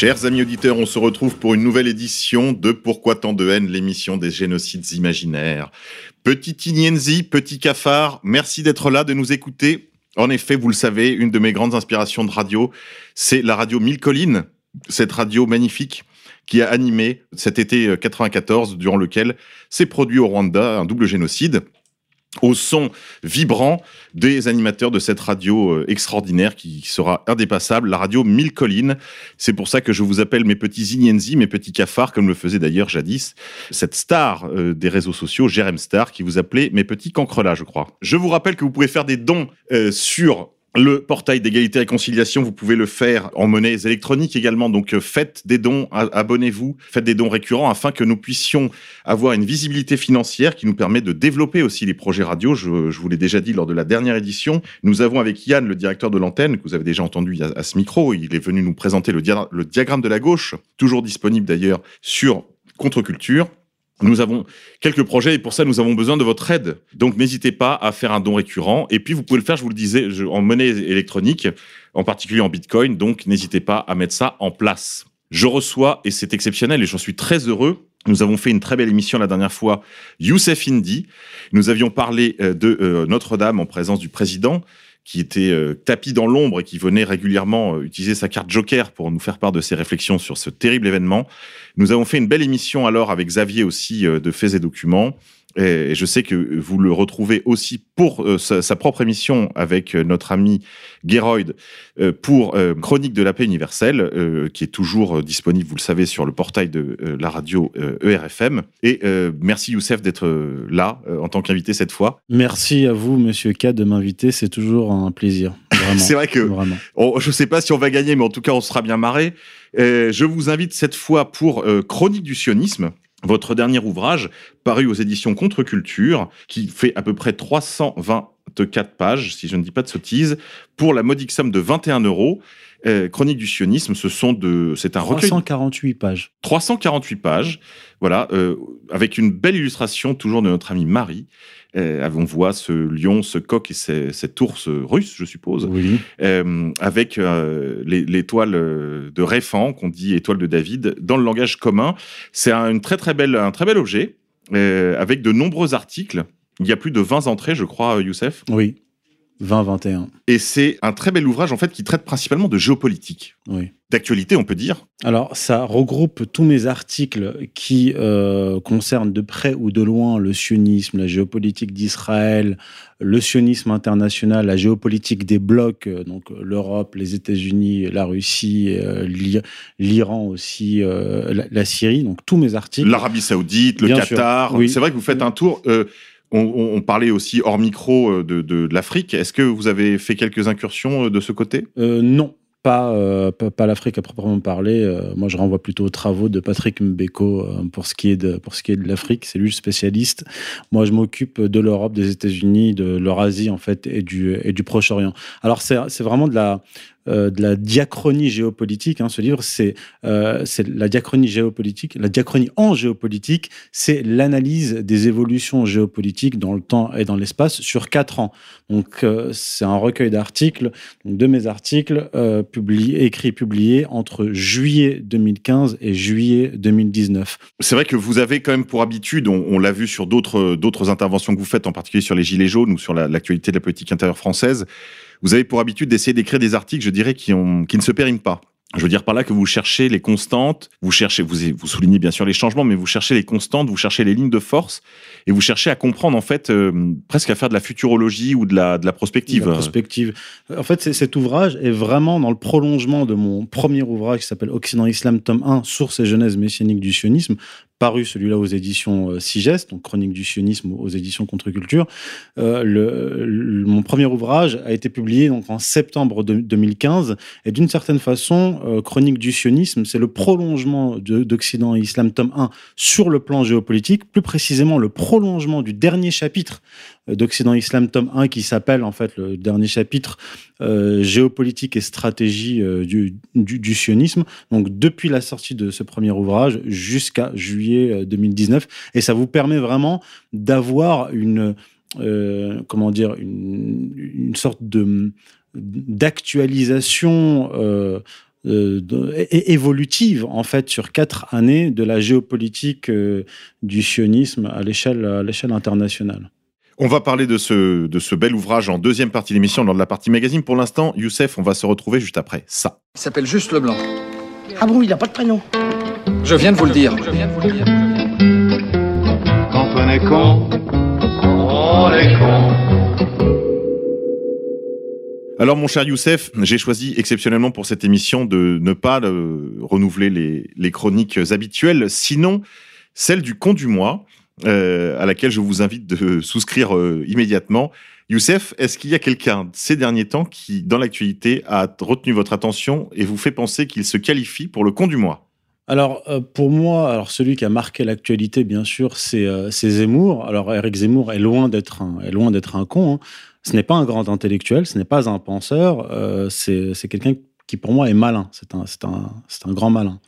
Chers amis auditeurs, on se retrouve pour une nouvelle édition de Pourquoi tant de haine, l'émission des génocides imaginaires. Petit Inienzi, petit cafard, merci d'être là, de nous écouter. En effet, vous le savez, une de mes grandes inspirations de radio, c'est la radio Mille Collines, cette radio magnifique qui a animé cet été 94, durant lequel s'est produit au Rwanda un double génocide au son vibrant des animateurs de cette radio euh, extraordinaire qui sera indépassable, la radio Mille Collines. C'est pour ça que je vous appelle mes petits Ignenzi, mes petits cafards, comme le faisait d'ailleurs jadis cette star euh, des réseaux sociaux, Jérém Star, qui vous appelait mes petits cancrelats, je crois. Je vous rappelle que vous pouvez faire des dons euh, sur le portail d'égalité et réconciliation, vous pouvez le faire en monnaies électroniques également. Donc euh, faites des dons, abonnez-vous, faites des dons récurrents afin que nous puissions avoir une visibilité financière qui nous permet de développer aussi les projets radio. Je, vous l'ai déjà dit lors de la dernière édition. Nous avons avec Yann, le directeur de l'antenne, que vous avez déjà entendu à, ce micro, il est venu nous présenter le, le diagramme de la gauche, toujours disponible d'ailleurs sur Contre-Culture. Nous avons quelques projets et pour ça, nous avons besoin de votre aide. Donc, n'hésitez pas à faire un don récurrent. Et puis, vous pouvez le faire, je vous le disais, en monnaie électronique, en particulier en Bitcoin. Donc, n'hésitez pas à mettre ça en place. Je reçois, et c'est exceptionnel, et j'en suis très heureux, nous avons fait une très belle émission la dernière fois, Youssef Indy. Nous avions parlé euh, de euh, Notre-Dame en présence du président qui était euh, tapis dans l'ombre et qui venait régulièrement utiliser sa carte Joker pour nous faire part de ses réflexions sur ce terrible événement. Nous avons fait une belle émission alors avec Xavier aussi euh, de Faits et Documents. Et je sais que vous le retrouvez aussi pour euh, sa, propre émission avec euh, notre ami Geroyd pour Chronique de la paix universelle, qui est toujours disponible, vous le savez, sur le portail de la radio ERFM. E et merci Youssef d'être là en tant qu'invité cette fois. Merci à vous, Monsieur K, de m'inviter. C'est toujours un plaisir. C'est vrai que je ne sais pas si on va gagner, mais en tout cas, on sera bien marré. je vous invite cette fois pour Chronique du sionisme votre dernier ouvrage, paru aux éditions Contre-Culture, qui fait à peu près 324 pages, si je ne dis pas de sottises, pour la modique somme de 21 euros. Euh, Chronique du sionisme, ce sont de, c'est un 348 pages. 348 pages, voilà, euh, avec une belle illustration toujours de notre amie Marie. Euh, on voit ce lion, ce coq et cet ours russe, je suppose, euh, avec l'étoile de Réfan, qu'on dit étoile de David, dans le langage commun. C'est un, très, très belle, un très bel objet, avec de nombreux articles. Il y a plus de 20 entrées, je crois, Youssef. Oui. 2021. Et c'est un très bel ouvrage en fait qui traite principalement de géopolitique. Oui. D'actualité, on peut dire. Alors, ça regroupe tous mes articles qui euh, concernent de près ou de loin le sionisme, la géopolitique d'Israël, le sionisme international, la géopolitique des blocs, euh, donc l'Europe, les États-Unis, la Russie, euh, l'Iran aussi, la, Syrie, donc tous mes articles. L'Arabie Saoudite, le Qatar. Oui. C'est vrai que vous faites un tour. On, parlait aussi hors micro euh, de, l'Afrique. Est-ce que vous avez fait quelques incursions euh, de ce côté? Euh, Non, pas, pas, l'Afrique à proprement parler. moi, je renvoie plutôt aux travaux de Patrick Mbeko pour ce qui est de, de l'Afrique. C'est lui le spécialiste. Moi, je m'occupe de l'Europe, des États-Unis, de l'Eurasie, en fait, et du, et du Proche-Orient. Alors, c'est vraiment de la, euh, de la diachronie géopolitique. Hein, ce livre, euh, c'est la diachronie géopolitique. La diachronie en géopolitique, c'est l'analyse des évolutions géopolitiques dans le temps et dans l'espace sur quatre ans. Donc, euh, c'est un recueil d'articles, de mes articles publiés, écrits, publiés entre juillet 2015 et juillet 2019. C'est vrai que vous avez quand même pour habitude, on, l'a vu sur d'autres interventions que vous faites, en particulier sur les gilets jaunes ou sur l'actualité de la politique intérieure française vous avez pour habitude d'essayer d'écrire des articles, je dirais, qui, ont, qui ne se périment pas. Je veux dire par là que vous cherchez les constantes, vous cherchez, vous, vous soulignez bien sûr les changements, mais vous cherchez les constantes, vous cherchez les lignes de force, et vous cherchez à comprendre en fait, euh, presque à faire de la futurologie ou de la, de la prospective. La prospective. En fait, cet ouvrage est vraiment dans le prolongement de mon premier ouvrage qui s'appelle Occident Islam, tome 1, Sources et genèse messianique du sionisme, paru celui-là aux éditions euh, Sigest, donc Chronique du sionisme aux éditions Contre-Culture. Euh, mon premier ouvrage a été publié en septembre 2015 et d'une certaine façon, euh, Chronique du sionisme, c'est le prolongement d'Occident et Islam tome 1 sur le plan géopolitique, plus précisément le prolongement du dernier chapitre d'Occident Islam tome 1 qui s'appelle en fait le dernier chapitre euh, géopolitique et stratégie euh, du, du, sionisme. Donc depuis la sortie de ce premier ouvrage jusqu'à juillet 2019 euh, et ça vous permet vraiment d'avoir une comment dire une, une sorte de d'actualisation euh, évolutive en fait sur quatre années de la géopolitique du sionisme à l'échelle internationale. On va parler de ce, de ce bel ouvrage en deuxième partie de l'émission, lors de la partie magazine. Pour l'instant, Youssef, on va se retrouver juste après ça. Il s'appelle juste Leblanc. Ah bon, il n'a pas de prénom Je viens de vous le dire. Je viens de vous le dire. Quand on est con, on est con. Alors, mon cher Youssef, j'ai choisi exceptionnellement pour cette émission de ne pas euh, renouveler les, les chroniques habituelles, sinon celle du con du mois. Euh, à laquelle je vous invite de souscrire euh, immédiatement. Youssef, est-ce qu'il y a quelqu'un ces derniers temps qui, dans l'actualité, a retenu votre attention et vous fait penser qu'il se qualifie pour le con du mois? Alors euh, pour moi, alors celui qui a marqué l'actualité, bien sûr, c'est Zemmour. Alors Eric Zemmour est loin d'être un, con. Hein. Ce n'est pas un grand intellectuel, ce n'est pas un penseur. c'est quelqu'un qui pour moi est malin. C'est un grand malin.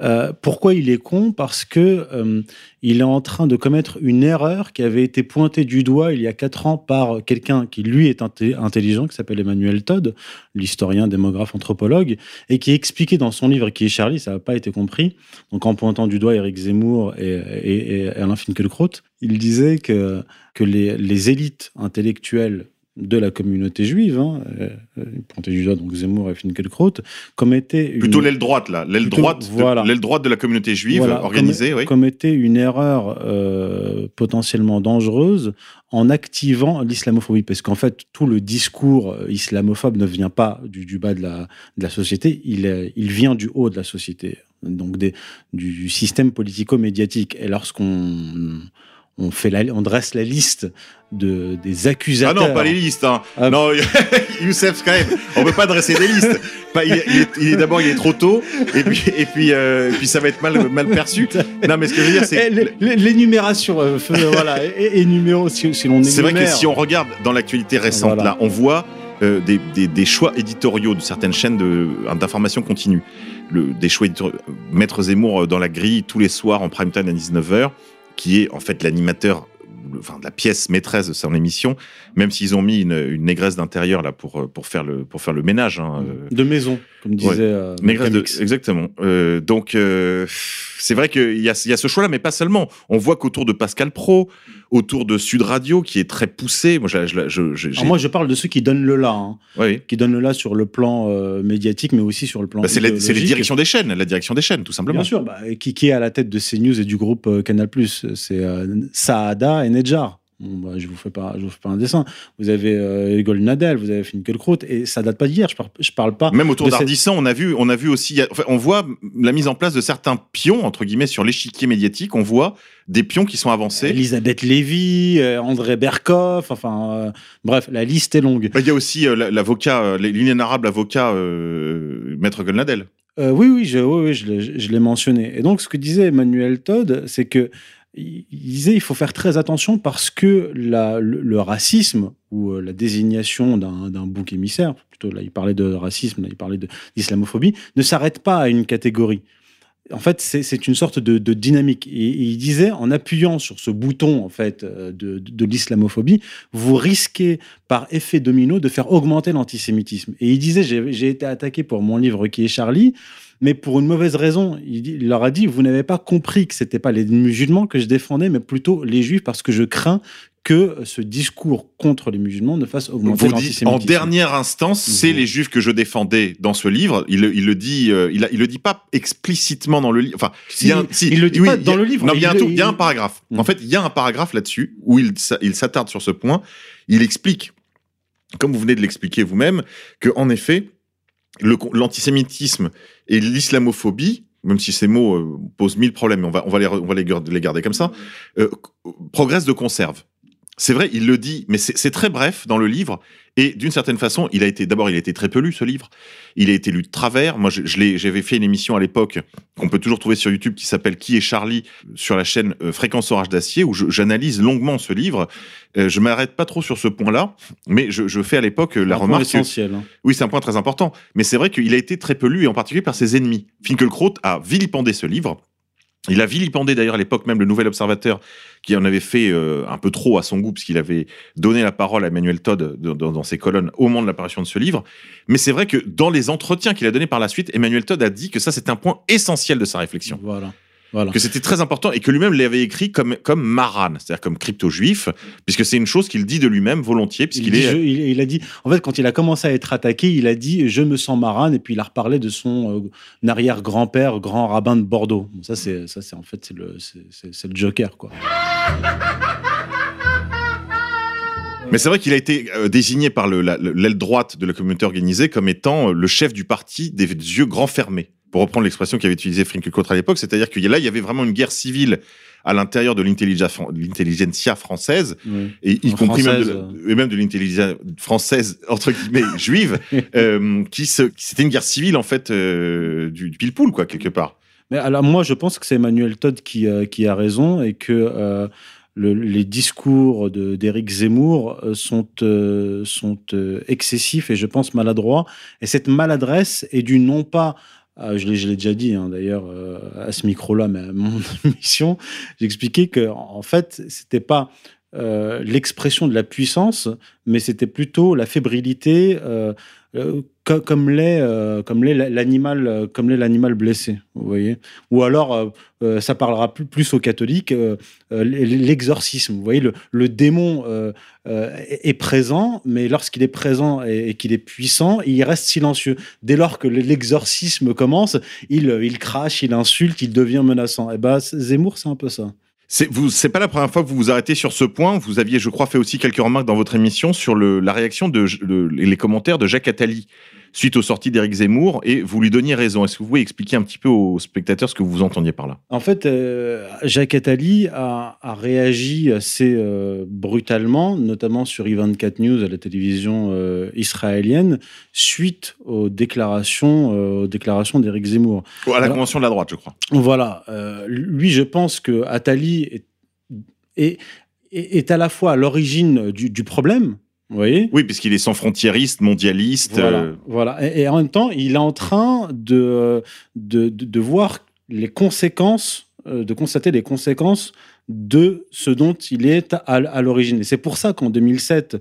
Euh, pourquoi il est con? Parce que euh, il est en train de commettre une erreur qui avait été pointée du doigt il y a quatre ans par quelqu'un qui lui est intelligent, qui s'appelle Emmanuel Todd, l'historien, démographe, anthropologue, et qui expliquait dans son livre qui est Charlie, ça n'a pas été compris. Donc en pointant du doigt Eric Zemmour et, Alain Finkielkraut, il disait que les élites intellectuelles de la communauté juive, hein, euh, euh du doigt donc Zemmour et Finkielkraut, commettait une... plutôt l'aile droite là, l'aile droite, voilà. l'aile droite de la communauté juive organisée, com oui. commettait une erreur euh, potentiellement dangereuse en activant l'islamophobie, parce qu'en fait tout le discours islamophobe ne vient pas du, du bas de la, de la société, il, est, il vient du haut de la société, donc des, du système politico-médiatique. Et lorsqu'on on, fait la, on dresse la liste de, des accusateurs. Ah non, pas les listes. Hein. Ah, non, Youssef, quand même, on peut pas dresser des listes. Pas, il, est, il est d'abord, il est trop tôt, et puis, et puis, euh, puis ça va être mal, mal perçu. Non, mais ce que je veux dire, c'est eh, l'énumération, euh, voilà, et, et numéro si, si l'on C'est vrai que si on regarde dans l'actualité récente, voilà. là, on voit euh, des, des, des, choix éditoriaux de certaines chaînes d'information continue. Le, des choix éditoriaux. Maître Zemmour dans la grille tous les soirs en prime time à 19h qui est en fait l'animateur enfin de la pièce maîtresse de son émission, même s'ils ont mis une, une négresse d'intérieur là pour pour faire le pour faire le ménage hein, de maison, comme disait ouais. euh, négresse de, exactement. Euh, donc euh, c'est vrai qu'il y a y a ce choix là, mais pas seulement. On voit qu'autour de Pascal Pro, autour de Sud Radio, qui est très poussé. Moi, je, je, je, Alors moi, je parle de ceux qui donnent le là, hein, oui. qui donnent le là sur le plan euh, médiatique, mais aussi sur le plan. Bah, c'est les directions des chaînes, la direction des chaînes, tout simplement. Bien sûr, bah, qui, qui est à la tête de CNews et du groupe euh, Canal+. C'est euh, Saada et Nedjar. Bon, bah, je vous fais pas, je vous fais pas un dessin. Vous avez euh, Nadel, vous avez Finkielkraut, et ça date pas d'hier. Je, par, je parle pas. Même autour d'Ardisson, cette... on a vu, on a vu aussi, enfin, on voit la mise en place de certains pions entre guillemets sur l'échiquier médiatique. On voit des pions qui sont avancés. Elisabeth Lévy, euh, André Berkoff, enfin, euh, bref, la liste est longue. Il y a aussi euh, l'avocat, l'inénarrable avocat euh, Maître Golnadel. Euh, oui, oui, je, oui, oui, je l'ai mentionné. Et donc, ce que disait Emmanuel Todd, c'est que il disait il faut faire très attention parce que le, racisme ou euh, la désignation d'un bouc émissaire, plutôt là il parlait de racisme, là il parlait d'islamophobie, ne s'arrête pas à une catégorie. En fait, c'est une sorte de, de dynamique. Et, et, il disait, en appuyant sur ce bouton en fait euh, de, de, de l'islamophobie, vous risquez par effet domino de faire augmenter l'antisémitisme. Et il disait, j'ai été attaqué pour mon livre qui est Charlie mais pour une mauvaise raison. Il, il leur a dit Vous n'avez pas compris que ce n'était pas les musulmans que je défendais, mais plutôt les juifs, parce que je crains que ce discours contre les musulmans ne fasse augmenter l'antisémitisme. En dernière instance, mmh. c'est les juifs que je défendais dans ce livre. Il, il le dit, euh, il, a, il, le dit pas explicitement dans le livre. Enfin, si, il, y a un, si, il le dit oui, pas dans le livre. Non, il y a un, il y a un paragraphe. Mmh. En fait, il y a un paragraphe là-dessus où il, il s'attarde sur ce point. Il explique, comme vous venez de l'expliquer vous-même, que en effet, l'antisémitisme et l'islamophobie même si ces mots euh, posent mille problèmes, on va, on va, les, on va les, garder, comme ça, euh, progresse de conserve. C'est vrai, il le dit, mais c'est très bref dans le livre. Et d'une certaine façon, il a été d'abord, il a été très peu lu ce livre. Il a été lu de travers. Moi, je, je l'ai- j'avais fait une émission à l'époque qu'on peut toujours trouver sur YouTube qui s'appelle Qui est Charlie sur la chaîne euh, Fréquence Orage d'Acier où j'analyse longuement ce livre. Euh, je m'arrête pas trop sur ce point-là, mais je, je fais à l'époque euh, la Un point remarque. que- essentiel. hein. oui, c'est un point très important. Mais c'est vrai qu'il a été très peu lu, et en particulier par ses ennemis. Finkielkraut a vilipendé ce livre. Il a vilipendé d'ailleurs à l'époque même le Nouvel Observateur, qui en avait fait euh, un peu trop à son goût, puisqu'il avait donné la parole à Emmanuel Todd dans, dans- ses colonnes au moment de l'apparition de ce livre. Mais c'est vrai que dans les entretiens qu'il a donnés par la suite, Emmanuel Todd a dit que ça, c'était un point essentiel de sa réflexion. Voilà. Voilà. Que c'était très important et que lui-même l'avait écrit comme, comme Maran, c'est-à-dire comme crypto-juif, puisque c'est une chose qu'il dit de lui-même volontiers, puisqu'il est. je- il- il a dit, en fait, quand il a commencé à être attaqué, il a dit Je me sens marane, et puis il a reparlé de son euh, arrière-grand-père, grand rabbin de Bordeaux. Bon, ça, c'est, en fait, c'est le, c'est le Joker, quoi. Mais c'est vrai qu'il a été euh, désigné par le- la- l'aile droite de la communauté organisée comme étant euh, le chef du parti des yeux grands fermés. Pour reprendre l'expression qu'avait utilisée Finkielkraut à l'époque, c'est-à-dire que là, il y avait vraiment une guerre civile à l'intérieur de l'intelligentsia française, Oui. et y compris même de, et même de l'intelligence française entre guillemets juive, euh, qui c'était une guerre civile en fait euh, du, du pile-poule quoi quelque part. Mais alors, moi, je pense que c'est Emmanuel Todd qui, euh, qui a raison et que le- les discours d'Éric Zemmour sont, euh, sont euh, excessifs et je pense maladroits. Et cette maladresse est due non pas, je l'ai je l'ai déjà dit hein, d'ailleurs euh, à ce micro-là, mais à mon émission, j'expliquais que en fait, c'était pas euh, l'expression de la puissance, mais c'était plutôt la fébrilité, euh, euh, co- comme l'est l'animal comme l'animal blessé, vous voyez. Ou alors, ça parlera plus, plus aux catholiques, l'exorcisme. Vous voyez, le, démon est présent, mais lorsqu'il est présent et, qu'il est puissant, il reste silencieux. Dès lors que l'exorcisme commence, il, crache, il insulte, il devient menaçant. Et ben, Zemmour, c'est un peu ça. C'est vous, pas la première fois que vous vous arrêtez sur ce point. Vous aviez, je crois, fait aussi quelques remarques dans votre émission sur le, la réaction de, de- les commentaires de Jacques Attali suite aux sorties d'Éric Zemmour, et vous lui donniez raison. Est-ce que vous pouvez expliquer un petit peu aux spectateurs ce que vous entendiez par là? En fait, euh, Jacques Attali a, a réagi assez euh, brutalement, notamment sur I24 News à la télévision euh, israélienne, suite aux déclarations, aux déclarations d'Éric Zemmour. À la Alors- convention de la droite, je crois. Voilà. lui, je pense que Attali est, est, est- est à la fois à l'origine du, du problème. Voyez Oui, puisqu'il est sans frontiériste, mondialiste. voilà, euh, voilà. Et, et en même temps, il est en train de, de, de, de voir les conséquences, euh, de constater les conséquences de ce dont il est à, à l'origine. Et c'est pour ça qu'en 2007,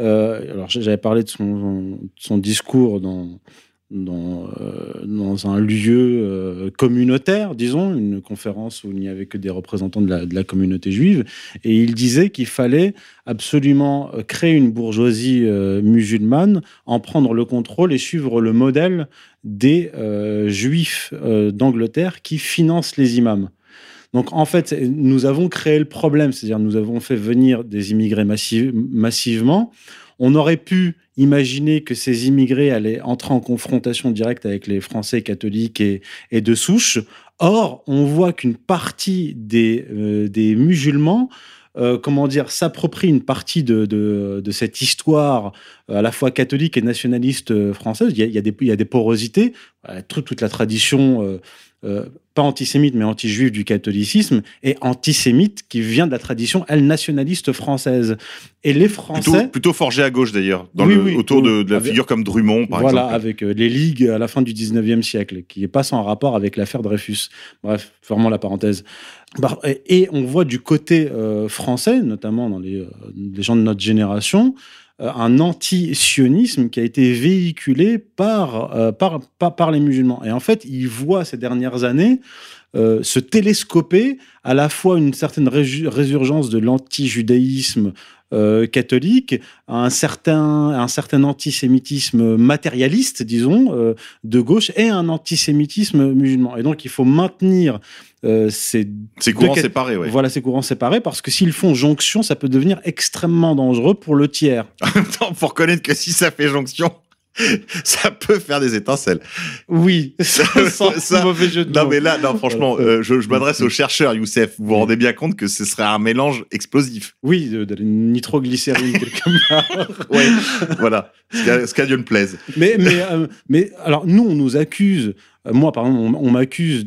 euh, alors j'avais parlé de son, de son discours dans, dans, euh, dans un lieu euh, communautaire, disons, une conférence où il n'y avait que des représentants de la, communauté juive, et il disait qu'il fallait absolument euh, créer une bourgeoisie musulmane, en prendre le contrôle et suivre le modèle des juifs d'Angleterre qui financent les imams. Donc en fait, nous avons créé le problème, c'est-à-dire nous avons fait venir des immigrés massi- massivement. On aurait pu imaginer que ces immigrés allaient entrer en confrontation directe avec les Français catholiques et, de souche. Or, on voit qu'une partie des, euh, des musulmans euh, comment dire, s'approprie une partie de, de, de cette histoire euh, à la fois catholique et nationaliste euh, française. Il y a, il y a des, il y a des porosités, euh, toute, toute la tradition, euh, pas antisémite, mais anti-juive du catholicisme, et antisémite qui vient de la tradition, elle, nationaliste française. Et les plutôt, Français... plutôt forgé à gauche d'ailleurs, Oui, oui, autour de, oui. de la Avec- figure comme Drummond, par voilà, exemple. avec euh, les ligues à la fin du 19e siècle, qui n'est pas sans rapport avec l'affaire Dreyfus. Bref, fermons la parenthèse. Bah, et, on voit du côté euh, français, notamment dans les, les gens de notre génération, un anti-sionisme qui a été véhiculé par, euh, les musulmans. Et en fait, ils voient ces dernières années euh, se télescoper à la fois une certaine résurgence de l'anti-judaïsme euh, catholique, un certain, un certain antisémitisme matérialiste, disons, euh, de gauche, et un antisémitisme musulman. Et donc, il faut maintenir euh, ces C'est courant de- séparé, ouais. voilà ces courants séparés parce que s'ils font jonction, ça peut devenir extrêmement dangereux pour le tiers. En même temps, faut reconnaître que si ça fait jonction, ça peut faire des étincelles. Oui, sans Ça- mauvais jeu de Non mots. mais là, non franchement, Voilà. euh, je, je m'adresse aux chercheurs, Youssef. Vous vous rendez bien compte que ce serait un mélange explosif. Oui, de, de la nitroglycérine quelque part. Ouais, voilà. Ce qu'a Dieu ne plaise. Mais, mais, euh, mais alors, nous, on nous accuse, euh, moi, par exemple, on, on m'accuse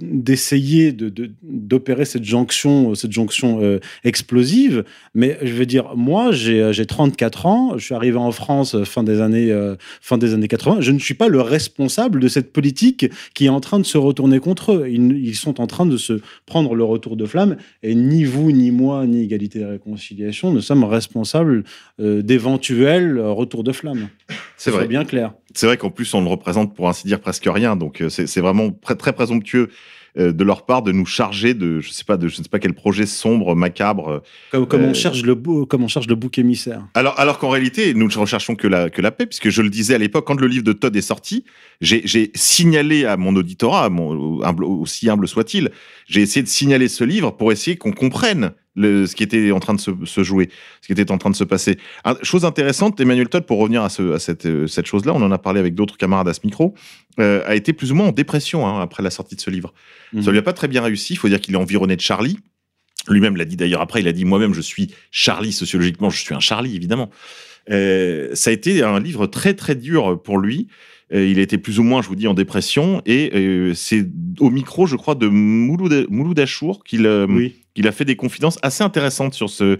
d'essayer de- de- d'opérer cette jonction, cette jonction euh, explosive. Mais je veux dire, moi, j'ai euh, j'ai 34 ans, je suis arrivé en France euh, fin des, années, euh, fin des années 80. Je ne suis pas le responsable de cette politique qui est en train de se retourner contre eux. Ils, ils sont en train de se prendre le retour de flamme. Et ni vous, ni moi, ni Égalité et Réconciliation ne sommes responsables euh, d'éventuels euh, retours de flamme. C'est vrai. bien clair. C'est vrai qu'en plus, on ne représente pour ainsi dire presque rien. Donc, euh, c'est vraiment très, très présomptueux euh, de leur part de nous charger de, je sais pas, de je ne sais pas quel projet sombre, macabre. euh. Comme, comme Euh, on cherche le bou- comme on cherche le bouc émissaire. Alors, alors qu'en réalité, nous ne recherchons que la, que la paix, puisque je le disais à l'époque, quand le livre de Todd est sorti, j'ai j'ai signalé à mon auditorat, à mon, humble- aussi humble soit-il, j'ai essayé de signaler ce livre pour essayer qu'on comprenne le, ce qui était en train de se, se jouer, ce qui était en train de se passer. Un- chose intéressante, Emmanuel Todd, pour revenir à, ce, à cette, euh, cette chose-là, on en a parlé avec d'autres camarades à ce micro, euh, a été plus ou moins en dépression hein, après la sortie de ce livre. Mhm. Ça lui a pas très bien réussi. Il faut dire qu'il est environné de Charlie. Lui-même l'a dit d'ailleurs après. Il a dit moi-même, je suis Charlie sociologiquement. Je suis un Charlie évidemment. Euh, ça a été un livre très très dur pour lui. Il a été plus ou moins, je vous dis, en dépression. Et c'est au micro, je crois, de Mouloud, Mouloud Achour qu'il Oui. Qu'il a fait des confidences assez intéressantes sur ce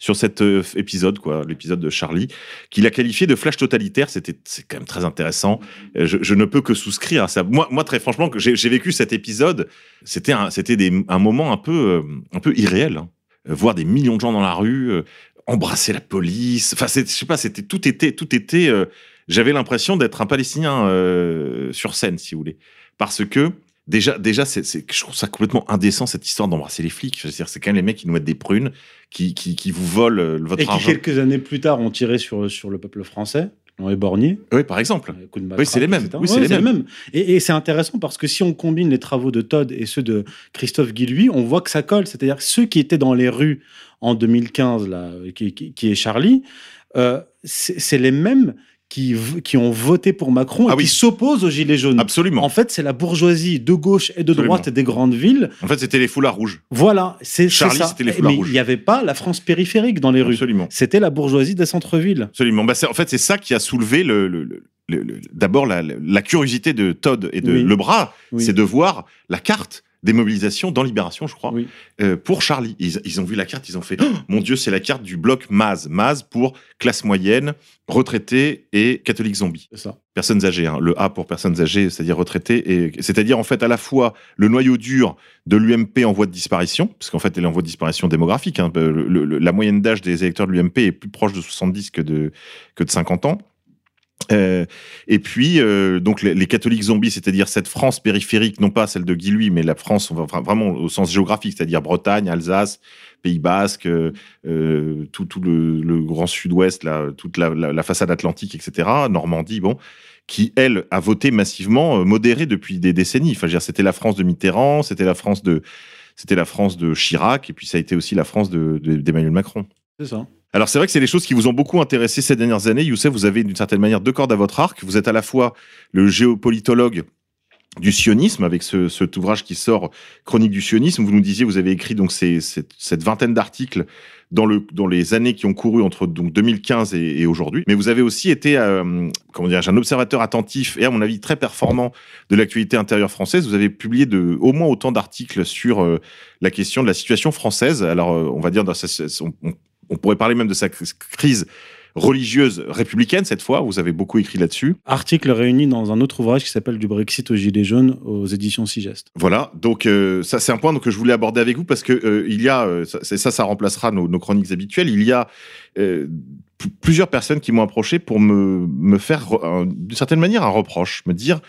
sur cet euh, épisode, quoi, l'épisode de Charlie, qu'il a qualifié de flash totalitaire. C'était c'est quand même très intéressant. Euh, Je, ne peux que souscrire à ça. Moi, moi très franchement, j'ai vécu cet épisode. C'était un, c'était un moment un peu, euh, un peu irréel. hein. Voir des millions de gens dans la rue, embrasser la police. Enfin, je sais pas, c'était tout était, tout était. J'avais l'impression d'être un Palestinien euh, sur scène, si vous voulez, parce que déjà, déjà, c'est, je trouve ça complètement indécent cette histoire d'embrasser les flics. C'est quand même les mecs qui nous mettent des prunes, qui, qui, qui vous volent euh, votre Et qui, argent. quelques années plus tard, ont tiré sur, sur le peuple français, l'ont éborgné. Oui, par exemple. euh, Oui, c'est les mêmes. etc. Oui, c'est Ouais, les mêmes. Et, et c'est intéressant parce que si on combine les travaux de Todd et ceux de Christophe Guilluy, on voit que ça colle. C'est-à-dire ceux qui étaient dans les rues en 2015, là, qui, qui- qui est Charlie, euh, c'est les mêmes qui, qui ont voté pour Macron et Ah oui. qui s'opposent aux Gilets jaunes. Absolument. En fait, c'est la bourgeoisie de gauche et de Absolument. droite des grandes villes. En fait, c'était les foulards rouges. Voilà, c'est Charlie, ça. c'était les foulards Mais rouges. il n'y avait pas la France périphérique dans les rues. Absolument. C'était la bourgeoisie des centres-villes. Absolument. Bah, en fait, c'est ça qui a soulevé le, le- le- le- le- d'abord la, la curiosité de Todd et de Oui. Lebras, Oui. c'est de voir la carte des mobilisations dans Libération, je crois, Oui. euh, pour Charlie. Ils, ils ont vu la carte, ils ont fait Oh, Mon Dieu, c'est la carte du bloc Maz. Maz pour classe moyenne, retraités et catholiques zombies. C'est ça. Personnes âgées, hein. le A pour personnes âgées, c'est-à-dire retraités, et c'est-à-dire en fait à la fois le noyau dur de l'UMP en voie de disparition, parce qu'en fait elle est en voie de disparition démographique. hein. Le- le- la moyenne d'âge des électeurs de l'UMP est plus proche de 70 que de, que de 50 ans. Euh, et puis, euh, donc les, catholiques zombies, c'est-à-dire cette France périphérique, non pas celle de Guy Louis, mais la France vraiment au sens géographique, c'est-à-dire Bretagne, Alsace, Pays Basque, euh, tout, le, grand sud-ouest, toute la, façade atlantique, etc., Normandie, bon, qui, elle, a voté massivement modéré depuis des décennies. Enfin, c'était la France de Mitterrand, c'était la France de, c'était la France de Chirac, et puis ça a été aussi la France de- de- d'Emmanuel Macron. C'est ça. Alors c'est vrai que c'est les choses qui vous ont beaucoup intéressé ces dernières années. Youssef, vous avez d'une certaine manière deux cordes à votre arc. Vous êtes à la fois le géopolitologue du sionisme avec ce, cet ouvrage qui sort Chronique du sionisme. Vous nous disiez, vous avez écrit donc cette, vingtaine d'articles dans, le, dans les années qui ont couru entre donc 2015 et, aujourd'hui. Mais vous avez aussi été, euh, comment dire, un observateur attentif et à mon avis très performant de l'actualité intérieure française. Vous avez publié de, au moins autant d'articles sur euh, la question de la situation française. Alors euh, on va dire, dans on, on- on pourrait parler même de sa cr- crise religieuse républicaine cette fois. Vous avez beaucoup écrit là-dessus. Article réuni dans un autre ouvrage qui s'appelle Du Brexit aux Gilets jaunes aux éditions Sigest. Voilà, donc euh, ça c'est un point que je voulais aborder avec vous parce que euh, il y a, euh, ça, ça, ça remplacera nos, nos chroniques habituelles. Il y a euh, plusieurs personnes qui m'ont approché pour me, me faire, re- un- d'une certaine manière, un reproche, me dire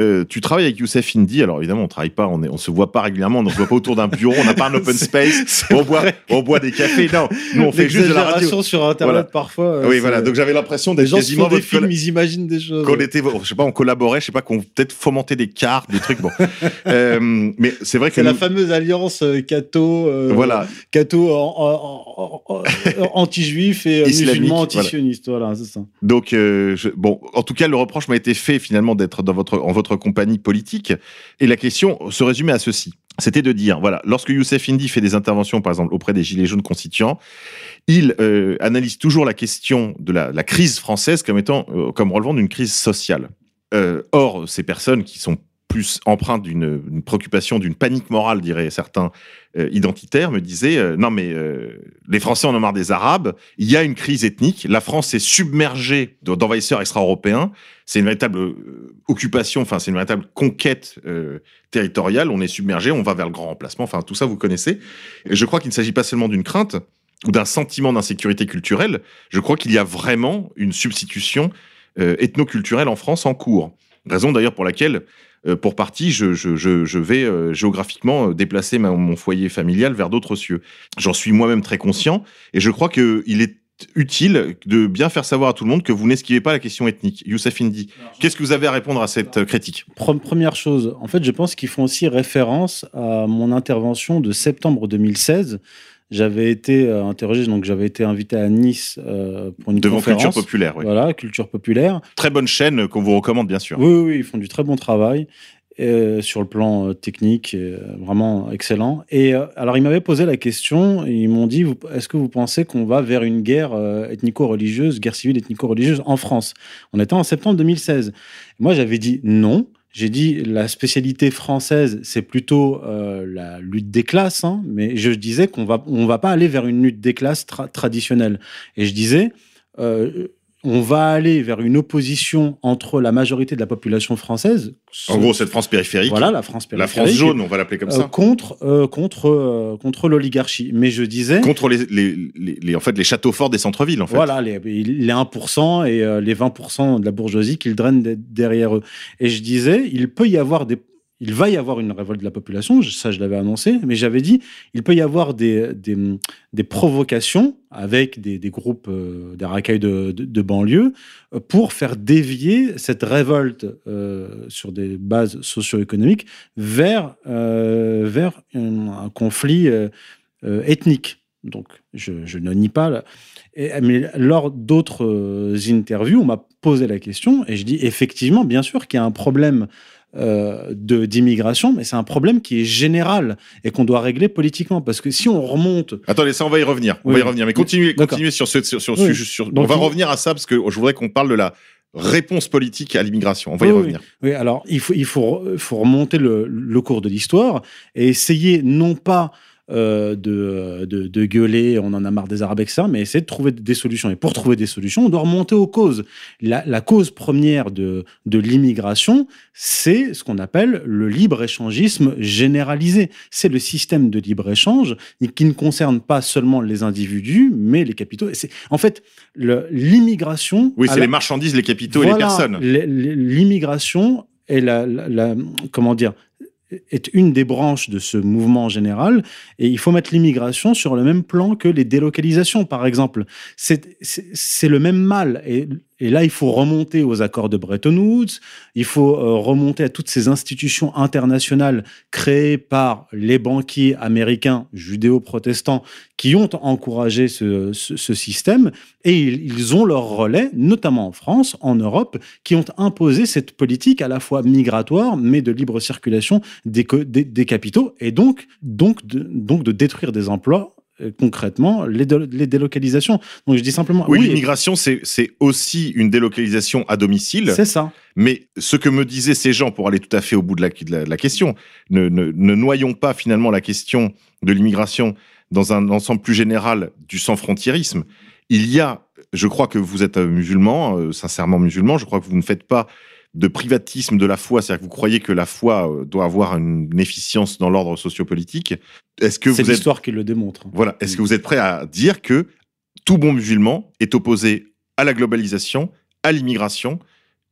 euh, tu travailles avec Youssef Indy. Alors évidemment, on travaille pas, on, est, on se voit pas régulièrement, on se voit pas autour d'un bureau, on n'a pas un open space, on boit, on boit des cafés. Non, nous on fait juste de la radio. Sur Internet Voilà. parfois. euh, Oui, voilà. Donc j'avais l'impression d'être quasiment font des films, ils imaginent des choses. qu'on était, je sais pas, on collaborait, je sais pas, qu'on peut-être fomentait des cartes, des trucs. Bon, Euh, mais c'est vrai que C'est la nous- fameuse alliance euh, voilà, en- anti-juif et musulman anti-sioniste. Voilà, c'est ça. Donc, je- bon, en tout cas, le reproche m'a été fait finalement d'être dans votre, en votre compagnie politique. Et la question se résumait à ceci. C'était de dire, voilà, lorsque Youssef Indy fait des interventions, par exemple, auprès des Gilets jaunes constituants, il euh, analyse toujours la question de la, crise française comme étant, euh, comme relevant d'une crise sociale. Euh, or, ces personnes qui sont plus empreintes d'une préoccupation, d'une panique morale, diraient certains euh, identitaires, me disaient euh, non mais euh, les Français en ont marre des Arabes, il y a une crise ethnique, la France est submergée de- d'envahisseurs extra-européens, c'est une véritable euh, occupation, enfin c'est une véritable conquête territoriale, on est submergé, on va vers le grand remplacement, enfin tout ça vous connaissez. Et je crois qu'il ne s'agit pas seulement d'une crainte ou d'un sentiment d'insécurité culturelle, je crois qu'il y a vraiment une substitution ethnoculturelle en France en cours. Raison d'ailleurs pour laquelle, pour partie, je, vais euh, géographiquement euh, déplacer mon foyer familial vers d'autres cieux. J'en suis moi-même très conscient et je crois qu'il est utile de bien faire savoir à tout le monde que vous n'esquivez pas la question ethnique. Youssef Indy, qu'est-ce que vous avez à répondre à cette euh, critique? Pre- Première chose, en fait, je pense qu'ils font aussi référence à mon intervention de septembre 2016. J'avais été euh, interrogé, donc j'avais été invité à Nice euh, pour une Devant conférence. Culture Populaire, oui. Voilà, culture populaire. Très bonne chaîne euh, qu'on vous recommande, bien sûr. Oui, oui, oui, ils font du très bon travail euh, sur le plan technique, vraiment excellent. Et alors, ils m'avaient posé la question, et ils m'ont dit, est-ce que vous pensez qu'on va vers une guerre ethnico-religieuse, guerre civile ethnico-religieuse en France? On était en septembre 2016. Moi, j'avais dit non. J'ai dit la spécialité française, c'est plutôt euh, la lutte des classes, hein, mais je disais qu'on va on va pas aller vers une lutte des classes tra- traditionnelle. Et je disais, euh, on va aller vers une opposition entre la majorité de la population française, En gros, cette France périphérique, voilà la France la France périphérique, jaune, on va l'appeler comme euh, ça, contre euh, contre euh, contre l'oligarchie. Mais je disais contre les, les, les, les- en fait, les châteaux forts des centres-villes, en fait. voilà, les, les 1% et les 20% de la bourgeoisie qu'ils drainent de- derrière eux. Et je disais, il peut y avoir des. Il va y avoir une révolte de la population, ça je l'avais annoncé, mais j'avais dit, il peut y avoir des, des, provocations avec des, groupes, euh, des racailles de, de, banlieue, euh, pour faire dévier cette révolte euh, sur des bases socio-économiques vers, vers un, conflit ethnique. Donc, je, ne nie pas. mais lors d'autres interviews, on m'a posé la question et je dis effectivement, bien sûr qu'il y a un problème euh, de d'immigration, mais c'est un problème qui est général et qu'on doit régler politiquement. Parce que si on remonte Attendez, ça, on va y revenir. On Oui. va y revenir. Mais continuez, continuez sur ce, sur, sur ce Oui. sujet. sur- Donc, on va revenir à ça parce que je voudrais qu'on parle de la réponse politique à l'immigration. On va y Oui, revenir. Oui, alors il faut, il faut, faut remonter le, le cours de l'histoire et essayer non pas euh, de, de, de gueuler, on en a marre des Arabes, etc., mais essayer de trouver des solutions. Et pour trouver des solutions, on doit remonter aux causes. La, la cause première de, de l'immigration, c'est ce qu'on appelle le libre-échangisme généralisé. C'est le système de libre-échange qui ne concerne pas seulement les individus, mais les capitaux. Et c'est- En fait, l'immigration... Oui, c'est la- les marchandises, les capitaux et les personnes. L'immigration est la, la- la- comment dire est une des branches de ce mouvement général et il faut mettre l'immigration sur le même plan que les délocalisations par exemple. C'est le même mal et là il faut remonter aux accords de Bretton Woods il faut euh, remonter à toutes ces institutions internationales créées par les banquiers américains judéo-protestants qui ont encouragé ce, système. Et ils, ont leur relais, notamment en France, en Europe, qui ont imposé cette politique à la fois migratoire, mais de libre circulation des, capitaux, et donc, de, détruire des emplois, concrètement, les, dé- les délocalisations. Donc je dis simplement, Oui, oui, l'immigration, c'est c'est aussi une délocalisation à domicile. c'est ça. Mais ce que me disaient ces gens, pour aller tout à fait au bout de la, de la- de la question, ne, ne- ne noyons pas finalement la question de l'immigration dans un ensemble plus général du sans-frontiérisme. Il y a, je crois que vous êtes euh, musulman, euh, sincèrement musulman, je crois que vous ne faites pas de privatisme de la foi, c'est-à-dire que vous croyez que la foi euh, doit avoir une, une efficience dans l'ordre sociopolitique. Est-ce que C'est vous êtes l'histoire qui le démontre. voilà. Est-ce que vous êtes prêt à dire que tout bon musulman est opposé à la globalisation, à l'immigration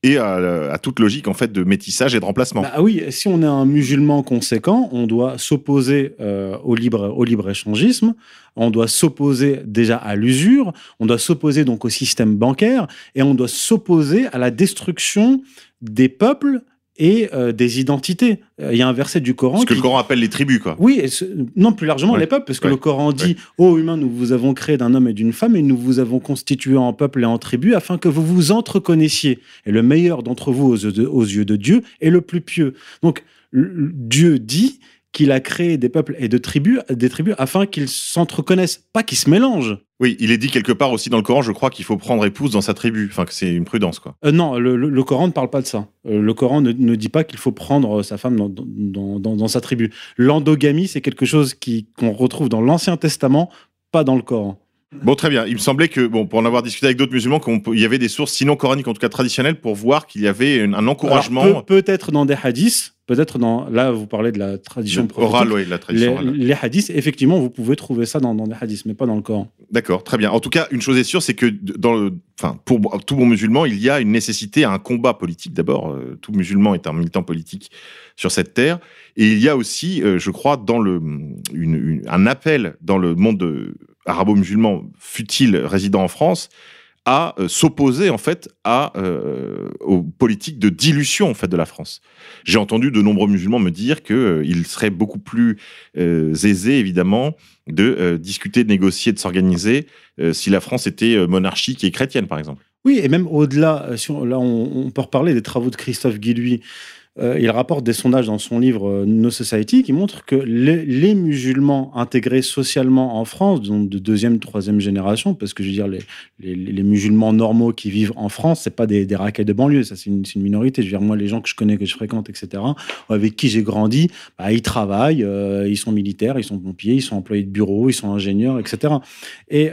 et à, à toute logique en fait de métissage et de remplacement. Bah oui, si on est un musulman conséquent, on doit s'opposer euh, au libre au libre échangisme, on doit s'opposer déjà à l'usure, on doit s'opposer donc au système bancaire et on doit s'opposer à la destruction des peuples et euh, des identités. Euh, Il y a un verset du Coran Ce que qui- le Coran appelle les tribus, quoi. Oui, et ce- non plus largement Ouais. les peuples, parce que Ouais. le Coran dit Ô humains, nous vous avons créé d'un homme et d'une femme, et nous vous avons constitué en peuple et en tribu, afin que vous vous entreconnaissiez. Et le meilleur d'entre vous aux yeux de, aux yeux de Dieu est le plus pieux. Donc, Dieu dit qu'il a créé des peuples et de tribus, des tribus afin qu'ils s'entreconnaissent, pas qu'ils se mélangent. Oui, il est dit quelque part aussi dans le Coran, je crois qu'il faut prendre épouse dans sa tribu. Enfin, que c'est une prudence, quoi. Euh, non, le, le- le Coran ne parle pas de ça. Euh, le Coran ne, ne dit pas qu'il faut prendre euh, sa femme dans, dans- dans- dans sa tribu. L'endogamie, c'est quelque chose qu'on retrouve dans l'Ancien Testament, pas dans le Coran. Bon, très bien. Il me semblait que, bon, pour en avoir discuté avec d'autres musulmans, qu'on peut- il y avait des sources, sinon coraniques, en tout cas traditionnelles, pour voir qu'il y avait un, un encouragement Alors, peut- peut-être dans des hadiths, peut-être dans. Là, vous parlez de la tradition prophétique. oral, oui, la tradition Les, orale. les hadiths, effectivement, vous pouvez trouver ça dans, dans des hadiths, mais pas dans le Coran. D'accord, très bien. En tout cas, une chose est sûre, c'est que dans le, enfin, pour tout bon musulman, il y a une nécessité à un combat politique. D'abord, euh, tout musulman est un militant politique sur cette terre, et il y a aussi, euh, je crois, dans le, une- une- un appel dans le monde euh, arabo-musulman, fut-il résident en France, à euh, s'opposer en fait à euh, aux politiques de dilution en fait de la France. J'ai entendu de nombreux musulmans me dire que euh, il serait beaucoup plus euh, aisé évidemment de discuter, de négocier, de s'organiser si la France était monarchique et chrétienne par exemple. Oui, et même au-delà, si on- là, on, on peut reparler des travaux de Christophe Guilluy. Euh, il rapporte des sondages dans son livre euh, No Society qui montrent que les, musulmans intégrés socialement en France, donc de deuxième, troisième génération, parce que je veux dire, les, musulmans normaux qui vivent en France, c'est pas des, des de banlieue, ça c'est une, minorité. Je veux dire, moi, les gens que je connais, que je fréquente, etc., avec qui j'ai grandi, bah, ils travaillent, euh, ils sont militaires, ils sont pompiers, ils sont employés de bureau, ils sont ingénieurs, etc. Et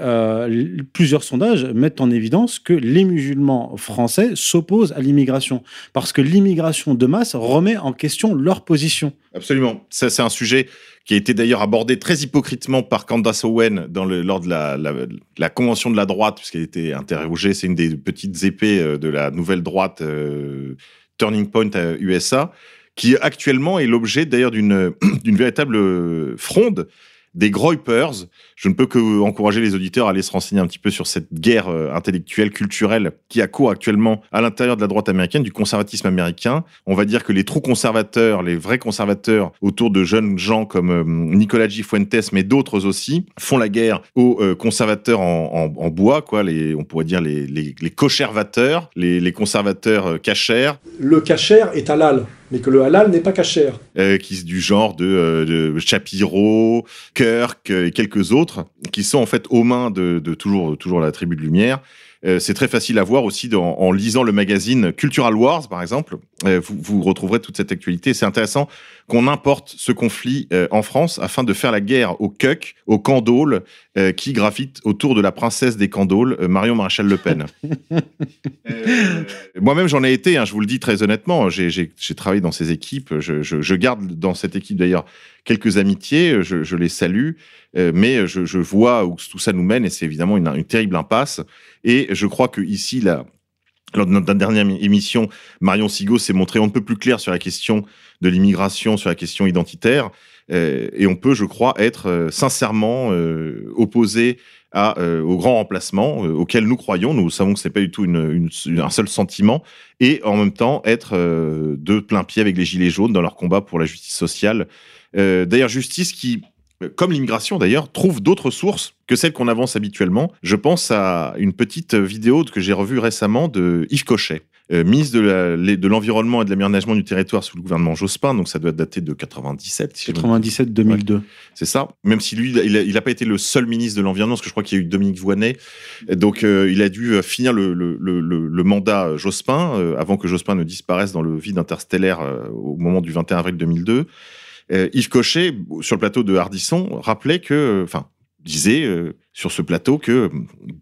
plusieurs sondages mettent en évidence que les musulmans français s'opposent à l'immigration, parce que l'immigration de masse remet en question leur position. Absolument. Ça, c'est un sujet qui a été d'ailleurs abordé très hypocritement par Candace Owen dans le, lors de la, convention de la droite, puisqu'elle était interrogée. C'est une des petites épées euh, de la nouvelle droite euh, Turning Point USA, qui actuellement est l'objet d'ailleurs d'une d'une véritable euh, fronde des Groypers. Je ne peux que encourager les auditeurs à aller se renseigner un petit peu sur cette guerre euh, intellectuelle, culturelle qui a cours actuellement à l'intérieur de la droite américaine, du conservatisme américain. On va dire que les trous conservateurs, les vrais conservateurs autour de jeunes gens comme euh, Nicolas G. Fuentes, mais d'autres aussi, font la guerre aux euh, conservateurs en, en- en bois, quoi. Les, on pourrait dire les, les, les cochervateurs, les, les conservateurs cachers, Le cachère est halal, mais que le halal n'est pas cachère. euh, qui du genre de, euh, de Shapiro, Kirk et quelques autres, qui sont en fait aux mains de, de toujours, toujours la tribu de lumière. Euh, c'est très facile à voir aussi dans- en lisant le magazine Cultural Wars, par exemple. Euh, vous, vous retrouverez toute cette actualité. C'est intéressant qu'on importe ce conflit euh, en France afin de faire la guerre aux cuck, aux candoles, qui gravitent autour de la princesse des candoles, Marion Maréchal Le Pen. Moi-même, j'en ai été, hein, je vous le dis très honnêtement. J'ai- travaillé dans ces équipes. Je, je- je garde dans cette équipe d'ailleurs quelques amitiés. Je, je les salue. Euh, mais je, vois où tout ça nous mène et c'est évidemment une, terrible impasse. Et je crois que ici, lors de notre dernière émission, Marion Sigaud s'est montrée on ne peut plus clair sur la question de l'immigration, sur la question identitaire. Euh, et on peut, je crois, être euh, sincèrement euh, opposé euh, au grand remplacement euh, auquel nous croyons. Nous savons que ce n'est pas du tout un seul sentiment. Et en même temps, être euh, de plein pied avec les Gilets jaunes dans leur combat pour la justice sociale. Euh, D'ailleurs, justice qui, euh, comme l'immigration d'ailleurs, trouve d'autres sources que celles qu'on avance habituellement. Je pense à une petite vidéo que j'ai revue récemment de Yves Cochet. euh, ministre de l'Environnement et de l'aménagement du territoire sous le gouvernement Jospin, donc ça doit dater de 97. si je me 97-2002. c'est ça. Même si lui, il n'a pas été le seul ministre de l'Environnement, parce que je crois qu'il y a eu Dominique Voynet. Donc, euh, il a dû finir le, le- le- le- le mandat Jospin, euh, avant que Jospin ne disparaisse dans le vide interstellaire au moment du 21 avril 2002. Euh, Yves Cochet, sur le plateau de Hardisson, rappelait que, enfin, disait euh, sur ce plateau que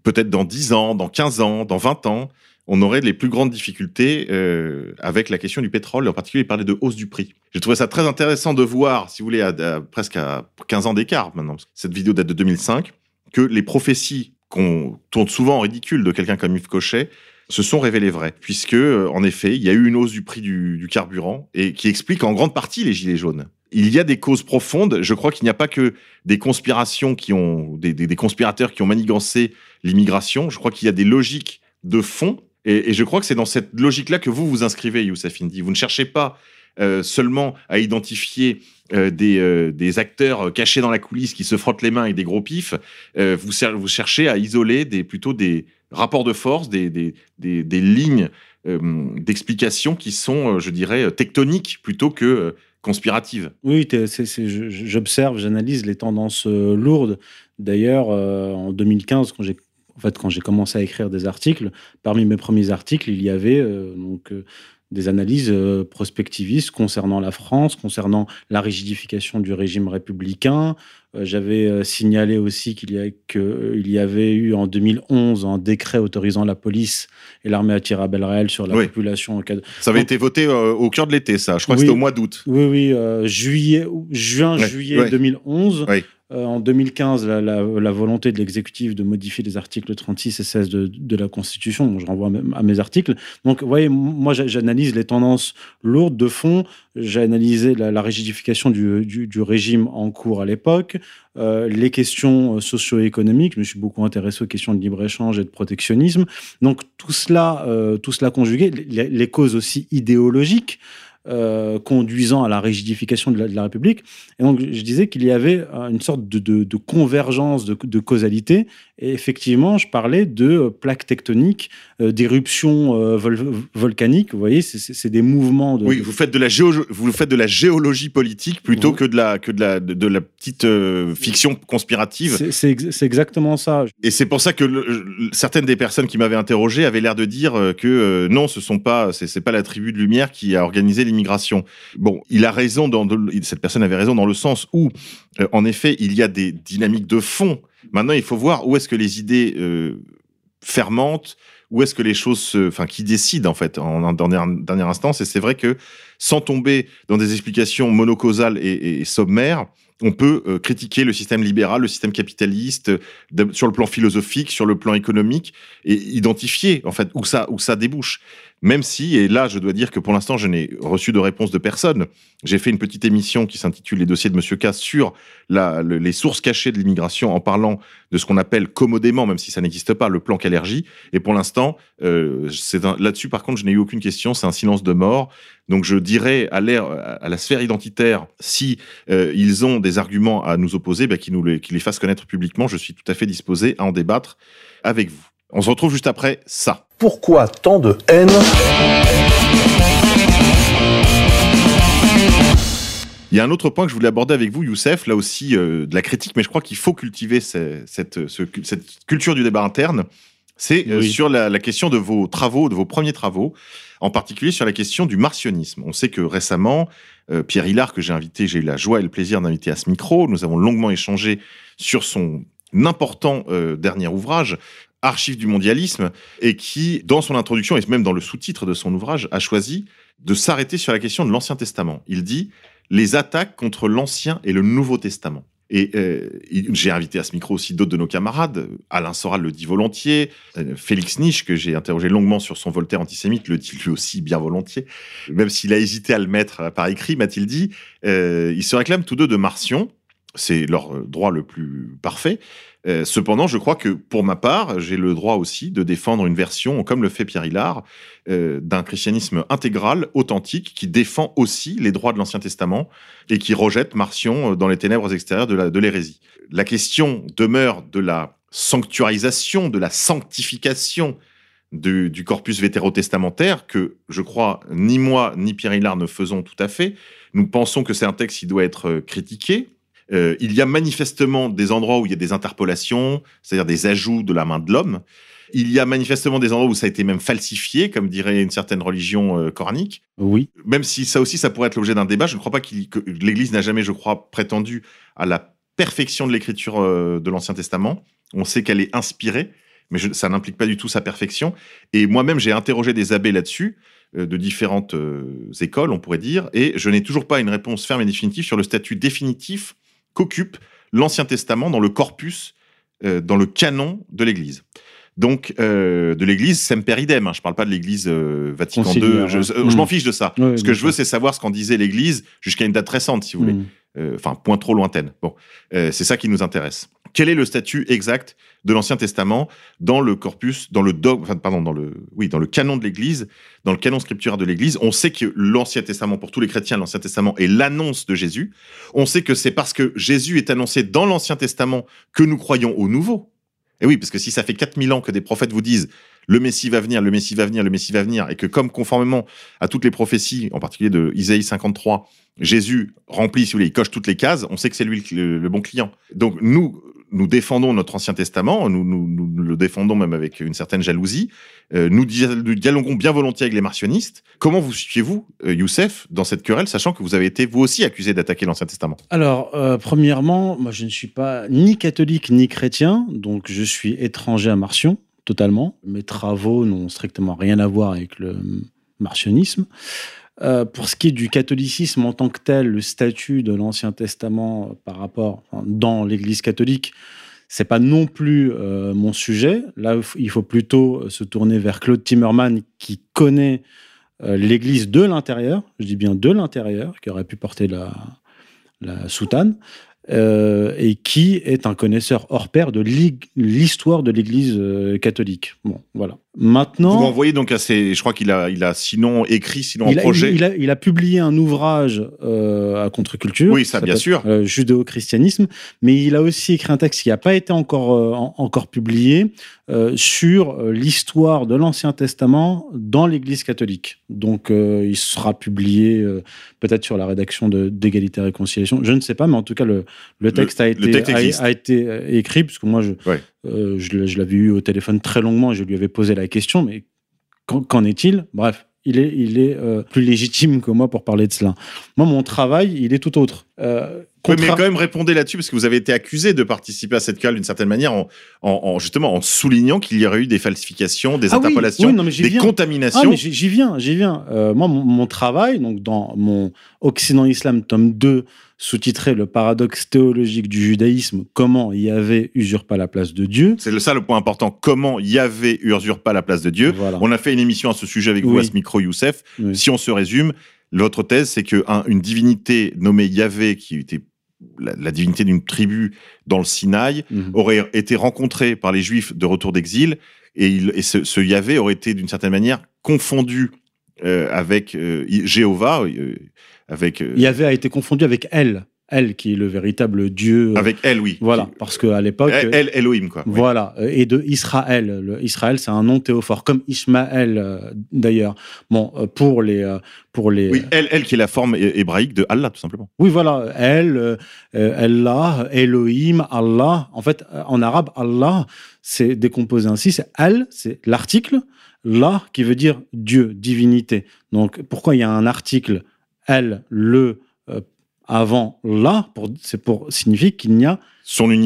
peut-être dans 10 ans, dans 15 ans, dans 20 ans, on aurait les plus grandes difficultés euh, avec la question du pétrole. En particulier, il parlait de hausse du prix. J'ai trouvé ça très intéressant de voir, si vous voulez, à, presque à 15 ans d'écart maintenant, cette vidéo date de 2005, que les prophéties qu'on tourne souvent en ridicule de quelqu'un comme Yves Cochet se sont révélées vraies, puisque, euh, en effet, il y a eu une hausse du prix du, carburant et qui explique en grande partie les gilets jaunes. Il y a des causes profondes. Je crois qu'il n'y a pas que des conspirations qui ont, des, conspirateurs qui ont manigancé l'immigration. Je crois qu'il y a des logiques de fond. Et, je crois que c'est dans cette logique-là que vous vous inscrivez, Youssef Indy. Vous ne cherchez pas euh, seulement à identifier euh, des, acteurs cachés dans la coulisse qui se frottent les mains et des gros pifs. Vous, vous cherchez à isoler des, plutôt des rapports de force, des, des, des, lignes euh, d'explication qui sont, euh, je dirais, tectoniques plutôt que euh, conspiratives. Oui, j'observe, j'analyse les tendances euh, lourdes. D'ailleurs, euh, en 2015, quand j'ai en fait, quand j'ai commencé à écrire des articles, parmi mes premiers articles, il y avait donc des analyses euh, prospectivistes concernant la France, concernant la rigidification du régime républicain. Euh, J'avais euh, signalé aussi qu'il y, avait eu en 2011 un décret autorisant la police et l'armée à tirer à balles réelles sur la Oui. population en cas de, Ça avait Donc- été voté euh, au cœur de l'été, ça. Je crois que Oui. c'était au mois d'août. oui, oui, euh, juillet, juin, Ouais, juillet ouais. 2011. Ouais. Euh, en 2015, la, volonté de l'exécutif de modifier les articles 36 et 16 de, la Constitution. Je renvoie à mes, articles. Donc, vous voyez, moi, j'a- j'analyse les tendances lourdes de fond. J'ai analysé la, rigidification du, régime en cours à l'époque, euh, les questions euh, socio-économiques. Je me suis beaucoup intéressé aux questions de libre-échange et de protectionnisme. Donc, tout cela, tout cela conjugué, les causes aussi idéologiques euh, conduisant à la rigidification de la, République. Et donc, je disais qu'il y avait euh, une sorte de, convergence, de causalité. Et effectivement, je parlais de euh, plaques tectoniques, euh, d'éruptions euh, vol- volcaniques. Vous voyez, c'est- des mouvements de. Oui, vous faites de la géo vous faites de la géologie politique plutôt que de la que de la de, de la petite euh, fiction conspirative. c'est- C'est ex- c'est exactement ça. Et c'est pour ça que le- certaines des personnes qui m'avaient interrogé avaient l'air de dire que non, ce sont pas, c'est pas la tribu de lumière qui a organisé l'immigration. Bon, il a raison dans cette personne avait raison dans le sens où, en effet, il y a des dynamiques de fond. Maintenant, il faut voir où est-ce que les idées euh, fermentent, où est-ce que les choses, se- enfin, qui décident en fait en, dernière, dernière instance. Et c'est vrai que sans tomber dans des explications monocausales et, sommaires, on peut euh, critiquer le système libéral, le système capitaliste, sur le plan philosophique, sur le plan économique, et identifier en fait où ça où ça débouche. Même si, et là je dois dire que pour l'instant je n'ai reçu de réponse de personne. J'ai fait une petite émission qui s'intitule Les dossiers de Monsieur K sur la, le- les sources cachées de l'immigration en parlant de ce qu'on appelle commodément, même si ça n'existe pas, le plan Calergie. Et pour l'instant, euh, là-dessus par contre je n'ai eu aucune question, c'est un silence de mort. Donc je dirais à à la sphère identitaire, si euh, ils ont des arguments à nous opposer, bah, qu'ils nous les, qu'ils les fassent connaître publiquement. Je suis tout à fait disposé à en débattre avec vous. On se retrouve juste après ça. Pourquoi tant de haine? Il y a un autre point que je voulais aborder avec vous, Youssef, là aussi euh, de la critique, mais je crois qu'il faut cultiver ce- cette, ce- cette culture du débat interne. C'est euh, Oui. sur la, la question de vos travaux, de vos premiers travaux, en particulier sur la question du martionnisme. On sait que récemment, euh, Pierre Hillard, que j'ai invité, j'ai eu la joie et le plaisir d'inviter à ce micro, nous avons longuement échangé sur son important euh, dernier ouvrage, Archives du mondialisme, et qui, dans son introduction et même dans le sous-titre de son ouvrage, a choisi de s'arrêter sur la question de l'Ancien Testament. Il dit les attaques contre l'Ancien et le Nouveau Testament. Et euh, j'ai invité à ce micro aussi d'autres de nos camarades. Alain Soral le dit volontiers. Euh, Félix Niche, que j'ai interrogé longuement sur son Voltaire antisémite, le dit lui aussi bien volontiers. Même s'il a hésité à le mettre euh, par écrit, m'a-t-il dit. Euh, ils se réclament tous deux de Marcion. C'est leur droit le plus parfait. Euh, cependant, je crois que pour ma part, j'ai le droit aussi de défendre une version, comme le fait Pierre Hillard, euh, d'un christianisme intégral, authentique, qui défend aussi les droits de l'Ancien Testament et qui rejette Marcion euh, dans les ténèbres extérieures de l'hérésie. La question demeure de la sanctuarisation, de la sanctification du, du corpus vétérotestamentaire que je crois ni moi ni Pierre Hillard ne faisons tout à fait. Nous pensons que c'est un texte qui doit être critiqué. Euh, il y a manifestement des endroits où il y a des interpolations, c'est-à-dire des ajouts de la main de l'homme. Il y a manifestement des endroits où ça a été même falsifié, comme dirait une certaine religion euh, coranique. Oui. Même si ça aussi, ça pourrait être l'objet d'un débat, je ne crois pas que l'Église n'a jamais, je crois, prétendu à la perfection de l'écriture euh, de l'Ancien Testament. On sait qu'elle est inspirée, mais je- ça n'implique pas du tout sa perfection. Et moi-même, j'ai interrogé des abbés là-dessus, euh, de différentes écoles, on pourrait dire, et je n'ai toujours pas une réponse ferme et définitive sur le statut définitif qu'occupe l'Ancien Testament dans le corpus, euh, dans le canon de l'Église. donc euh, de l'Église semper idem. Hein. Je parle pas de l'Église euh, Vatican II. Je, euh, je Mm. m'en fiche de ça. Ce que je veux, c'est savoir ce qu'en disait l'Église jusqu'à une date récente, si vous voulez. Mm. Enfin, point trop lointaine. Bon, c'est ça qui nous intéresse. Quel est le statut exact de l'Ancien Testament dans le corpus, dans le dogme, enfin, pardon, dans le, oui, dans le canon de l'Église, dans le canon scripturaire de l'Église? On sait que l'Ancien Testament, pour tous les chrétiens, l'Ancien Testament est l'annonce de Jésus. On sait que c'est parce que Jésus est annoncé dans l'Ancien Testament que nous croyons au Nouveau. Et oui, parce que si ça fait 4000 ans que des prophètes vous disent le Messie va venir, le Messie va venir, le Messie va venir, et que comme conformément à toutes les prophéties, en particulier de Isaïe 53, Jésus remplit, si vous voulez, il coche toutes les cases, on sait que c'est lui le, le bon client. Donc nous, nous défendons notre Ancien Testament, nous, le défendons même avec une certaine jalousie, Euh, nous dialoguons bien volontiers avec les martionnistes. Comment vous situez-vous, euh, Youssef, dans cette querelle, sachant que vous avez été vous aussi accusé d'attaquer l'Ancien Testament? Alors, euh, premièrement, moi, je ne suis pas ni catholique ni chrétien, donc je suis étranger à Marcion, totalement. Mes travaux n'ont strictement rien à voir avec le martionnisme. Euh, pour ce qui est du catholicisme en tant que tel, le statut de l'Ancien Testament euh, par rapport dans l'Église catholique, c'est pas non plus euh, mon sujet. Là, il faut- plutôt se tourner vers Claude Timmerman qui connaît l'Église de l'intérieur, je dis bien de l'intérieur, qui aurait pu porter la, soutane, et qui est un connaisseur hors pair de l'histoire de l'Église catholique. Bon, voilà. Vous m'envoyez donc à ses... Je crois qu'il a, il a sinon écrit, sinon en a, projet... il- a- il a publié un ouvrage euh, à contre-culture. Oui, ça, bien sûr. euh, Judéo-christianisme, mais il a aussi écrit un texte qui n'a pas été encore, euh, en- encore publié euh, sur euh, l'histoire de l'Ancien Testament dans l'Église catholique. Donc, il sera publié peut-être sur la rédaction de- d'Égalité et Réconciliation. Je ne sais pas, mais en tout cas, le, le texte, a, été, a- été écrit, puisque moi, je, Ouais. Euh, je, l'avais eu au téléphone très longuement et je lui avais posé la question, mais qu'en est-il? Bref, il est, il est euh, plus légitime que moi pour parler de cela. Moi, mon travail, il est tout autre. Euh, Oui, mais contra- quand même répondez là-dessus parce que vous avez été accusé de participer à cette querelle d'une certaine manière en, en- en- justement en soulignant qu'il y aurait eu des falsifications, des Ah oui, interpolations, oui, non, des viens. contaminations. Ah, j'y viens, j'y viens. Euh, moi, mon, mon travail, donc dans mon Occident Islam, tome 2, sous-titré Le paradoxe théologique du judaïsme, comment Yahvé usurpa la place de Dieu. C'est le- ça le point important. Comment Yahvé usurpe pas la place de Dieu Voilà. On a fait une émission à ce sujet avec vous à ce micro, Youssef. Oui. Si on se résume, votre thèse, c'est que un- une divinité nommée Yahvé, qui était la, la divinité d'une tribu dans le Sinaï, Mhm. aurait été rencontré par les Juifs de retour d'exil, et, il- et ce, ce Yahvé aurait été d'une certaine manière confondu euh, avec euh, Jéhovah, euh, avec euh, Yahvé a été confondu avec Elle, Elle qui est le véritable Dieu. euh, avec elle, oui. Voilà, parce qu'à l'époque. Elle, elle, Elohim, quoi. oui. Voilà, euh, et de Israël. Le Israël, c'est un nom théophore, comme Ishmaël d'ailleurs. Bon, pour les, pour les. Oui, elle, elle qui est la forme hé- hébraïque de Allah, tout simplement. Oui, voilà, elle, Allah, Elohim, Allah. En fait, en arabe, Allah, c'est décomposé ainsi. C'est Al, c'est l'article. La, qui veut dire Dieu, divinité. Donc, pourquoi il y a un article Elle, le, euh, avant pour, C'est pour signifier qu'il n'y a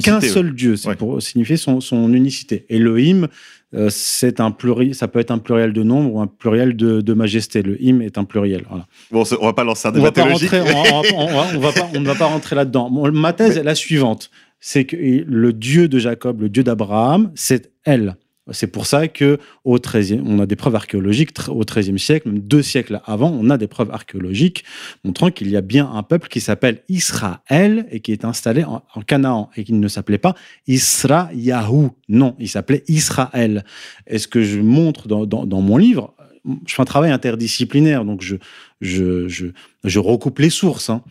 qu'un seul Dieu. C'est Ouais. pour signifier son, son unicité. Elohim, euh, c'est un pluriel, ça peut être un pluriel de nombre ou un pluriel de, de majesté. Le him est un pluriel. Voilà. Bon, on va pas lancer un débat théologique. on, ne va pas rentrer là-dedans. Bon, ma thèse est la suivante c'est que le Dieu de Jacob, le Dieu d'Abraham, c'est elle. C'est pour ça que au 13e, on a des preuves archéologiques au XIIIe siècle, même deux siècles avant, on a des preuves archéologiques montrant qu'il y a bien un peuple qui s'appelle Israël et qui est installé en, Canaan et qui ne s'appelait pas Israyahu. Non, il s'appelait Israël. Et ce que je montre dans mon livre, je fais un travail interdisciplinaire, donc je, je, je, je recoupe les sources. hein.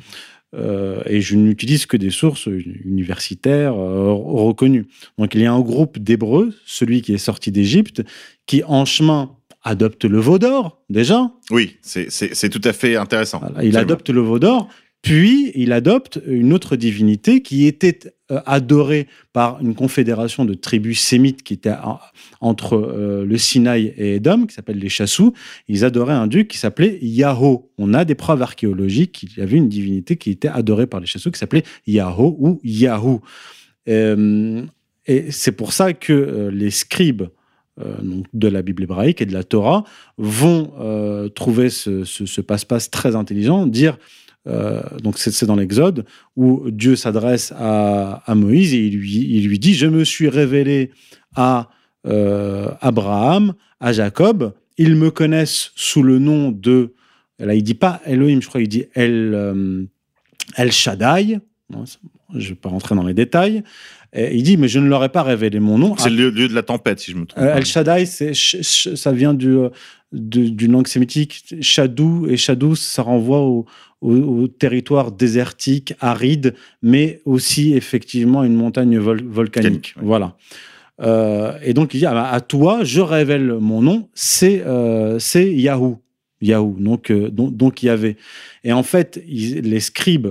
Euh, et je n'utilise que des sources universitaires euh, reconnues. Donc il y a un groupe d'Hébreux, celui qui est sorti d'Égypte, qui en chemin adopte le veau d'or, déjà. Oui, c'est- tout à fait intéressant. Voilà, il adopte le veau d'or, puis il adopte une autre divinité qui était euh, adorée par une confédération de tribus sémites qui était en- entre euh, le Sinaï et Édom, qui s'appelle les Chassous. Ils adoraient un dieu qui s'appelait Yahoo. On a des preuves archéologiques qu'il y avait une divinité qui était adorée par les Chassous qui s'appelait Yahoo ou Yahoo. Euh, et c'est pour ça que les scribes de la Bible hébraïque et de la Torah vont trouver ce passe-passe très intelligent, dire euh, donc c'est dans l'Exode où Dieu s'adresse à, à Moïse et il lui, il lui dit je me suis révélé à euh, Abraham, à Jacob. Ils me connaissent sous le nom de. Là, il dit pas Elohim, je crois, il dit El, euh, El Shaddai. Je ne vais pas rentrer dans les détails. Et il dit, mais je ne leur ai pas révélé mon nom. C'est le lieu de la tempête, si je me trompe. El Shaddai, ça vient du, d'une langue sémitique. Shadou, et Shadou, ça renvoie au, au- au territoire désertique, aride, mais aussi effectivement une montagne vol- volcanique. Ouais. Voilà. Euh, et donc il dit, à, à toi, je révèle mon nom, c'est, euh, Yahoo. Yahoo, donc, euh, donc, donc Yahvé. Et en fait, ils- les scribes,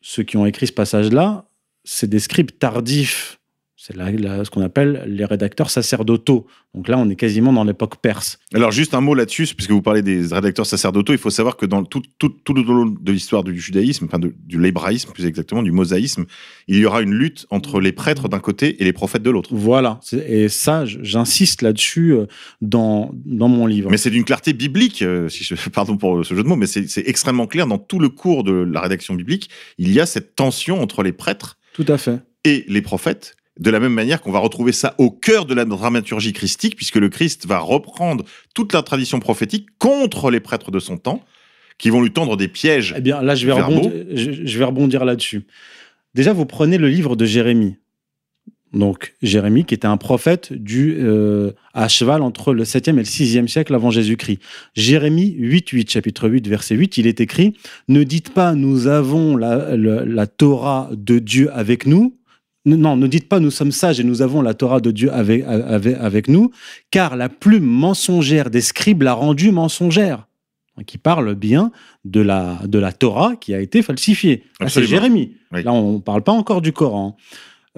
ceux qui ont écrit ce passage-là, c'est des scribes tardifs. C'est ce qu'on appelle les rédacteurs sacerdotaux. Donc là, on est quasiment dans l'époque perse. Alors, juste un mot là-dessus, puisque vous parlez des rédacteurs sacerdotaux, il faut savoir que dans tout, tout, tout le long de l'histoire du judaïsme, enfin de, du l'hébraïsme plus exactement, du mosaïsme, il y aura une lutte entre les prêtres d'un côté et les prophètes de l'autre. Voilà. Et ça, j'insiste là-dessus euh, dans, dans mon livre. Mais c'est d'une clarté biblique, euh, si je, pardon pour ce jeu de mots, mais c'est c'est extrêmement clair dans tout le cours de la rédaction biblique. Il y a cette tension entre les prêtres Tout à fait. et les prophètes, de la même manière qu'on va retrouver ça au cœur de la dramaturgie christique, puisque le Christ va reprendre toute la tradition prophétique contre les prêtres de son temps, qui vont lui tendre des pièges. Eh bien, là, je vais, rebondir, je, je vais rebondir là-dessus. Déjà, vous prenez le livre de Jérémie. Donc, Jérémie, qui était un prophète du, euh, à cheval entre le 7e et le 6e siècle avant Jésus-Christ. Jérémie 8, 8, chapitre 8, verset 8, il est écrit Ne dites pas, nous avons la Torah de Dieu avec nous. Non, ne dites pas, nous sommes sages et nous avons la Torah de Dieu avec, avec, avec nous, car la plume mensongère des scribes l'a rendue mensongère. Il parle bien de la, de la Torah qui a été falsifiée. Là, c'est. Jérémie. Oui. Là, on ne parle pas encore du Coran.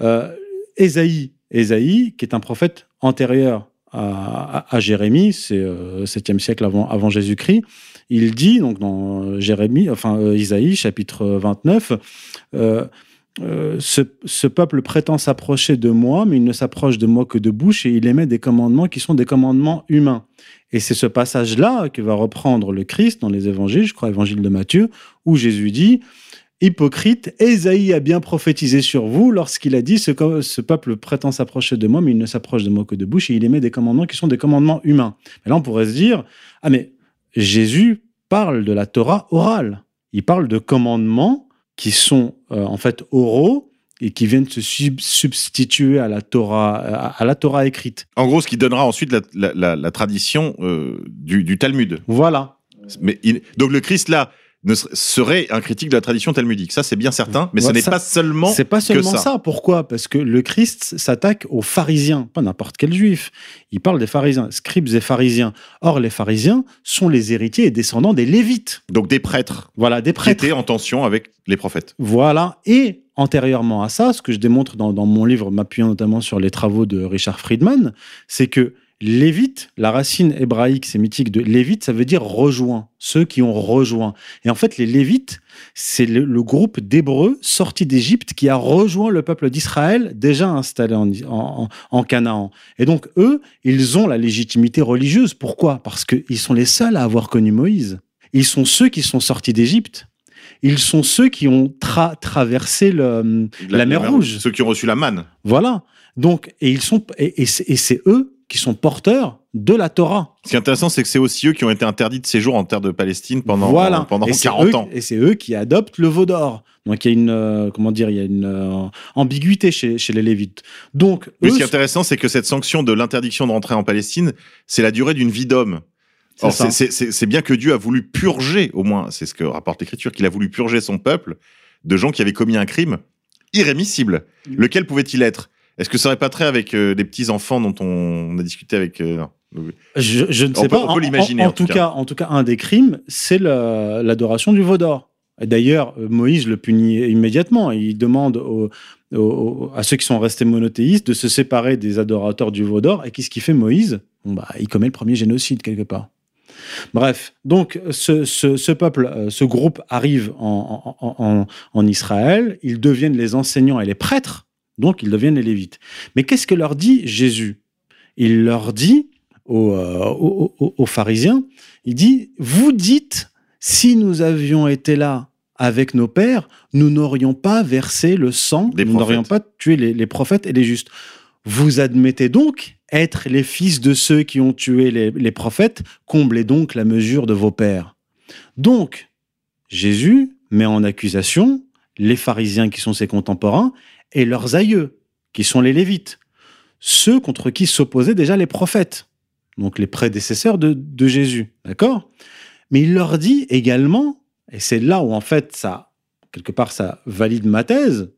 Euh, Ésaïe, Ésaïe, qui est un prophète antérieur à, à- à Jérémie, c'est euh, 7e siècle avant, avant Jésus-Christ, il dit, donc dans Jérémie, enfin euh, Isaïe, chapitre 29, euh, ce, peuple prétend s'approcher de moi, mais il ne s'approche de moi que de bouche et il émet des commandements qui sont des commandements humains. Et c'est ce passage-là que va reprendre le Christ dans les évangiles, je crois, évangile de Matthieu, où Jésus dit Hypocrite, Ésaïe a bien prophétisé sur vous lorsqu'il a dit ce, ce peuple prétend s'approcher de moi, mais il ne s'approche de moi que de bouche et il émet des commandements qui sont des commandements humains. Mais là, on pourrait se dire Ah, mais Jésus parle de la Torah orale. Il parle de commandements qui sont euh, en fait oraux et qui viennent se sub- substituer à la Torah, à, la Torah écrite. En gros, ce qui donnera ensuite la, la- la- la tradition euh, du, du Talmud. Voilà. Mais il- donc le Christ là ne ser- serait un critique de la tradition talmudique. Ça, c'est bien certain, mais ce n'est pas seulement C'est pas que seulement ça. ça. Pourquoi? Parce que le Christ s'attaque aux pharisiens, pas n'importe quel juif. Il parle des pharisiens, scribes et pharisiens. Or, les pharisiens sont les héritiers et descendants des lévites. Donc des prêtres Voilà, des qui prêtres. étaient en tension avec les prophètes. Voilà. Et antérieurement à ça, ce que je démontre dans, dans mon livre, m'appuyant notamment sur les travaux de Richard Friedman, c'est que Lévite, la racine hébraïque sémitique de Lévite, ça veut dire rejoint, ceux qui ont rejoint. Et en fait, les Lévites, c'est le, le groupe d'Hébreux sortis d'Égypte qui a rejoint le peuple d'Israël déjà installé en, en- en Canaan. Et donc, eux, ils ont la légitimité religieuse. Pourquoi? Parce qu'ils sont les seuls à avoir connu Moïse. Ils sont ceux qui sont sortis d'Égypte. Ils sont ceux qui ont tra- traversé le, la, mer Rouge. Ceux qui ont reçu la manne. Voilà. Donc, et ils sont, et c'est eux qui sont porteurs de la Torah. Ce qui est intéressant, c'est que c'est aussi eux qui ont été interdits de séjour en terre de Palestine pendant, voilà. pendant Et c'est 40 eux- ans. Et c'est eux qui adoptent le veau d'or. Donc, il y a une, euh, comment dire, il y a une euh, ambiguïté chez, chez les Lévites. Donc, Mais eux ce qui est intéressant, c'est que cette sanction de l'interdiction de rentrer en Palestine, c'est la durée d'une vie d'homme. Or, c'est bien que Dieu a voulu purger, au moins, c'est ce que rapporte l'Écriture, qu'il a voulu purger son peuple de gens qui avaient commis un crime irrémissible. Mm. Lequel pouvait-il être? Est-ce que ça aurait pas trait avec euh, des petits enfants dont on a discuté avec euh. Je, je ne On sais peut- pas. on peut en- l'imaginer, En, en tout cas. en tout cas, un des crimes, c'est l'adoration du veau d'or. D'ailleurs, euh, Moïse le punit immédiatement. Il demande aux- aux- à ceux qui sont restés monothéistes de se séparer des adorateurs du veau d'or. Et qu'est-ce qu'il fait Moïse? Bon, bah, Il commet le premier génocide quelque part. Bref, donc ce, ce- ce peuple, euh, ce groupe arrive en, en- en- en Israël, ils deviennent les enseignants et les prêtres, donc ils deviennent les Lévites. Mais qu'est-ce que leur dit Jésus? Il leur dit aux, euh, aux- aux- aux pharisiens, il dit, vous dites, si nous avions été là avec nos pères, nous n'aurions pas versé le sang, Des nous n'aurions pas tué les, les prophètes et les justes. Vous admettez donc être les fils de ceux qui ont tué les, les prophètes, comblez donc la mesure de vos pères. Donc, Jésus met en accusation les pharisiens qui sont ses contemporains et leurs aïeux, qui sont les Lévites, ceux contre qui s'opposaient déjà les prophètes, donc les prédécesseurs de, Jésus, d'accord? Mais il leur dit également, et c'est là où en fait ça, quelque part, ça valide ma thèse,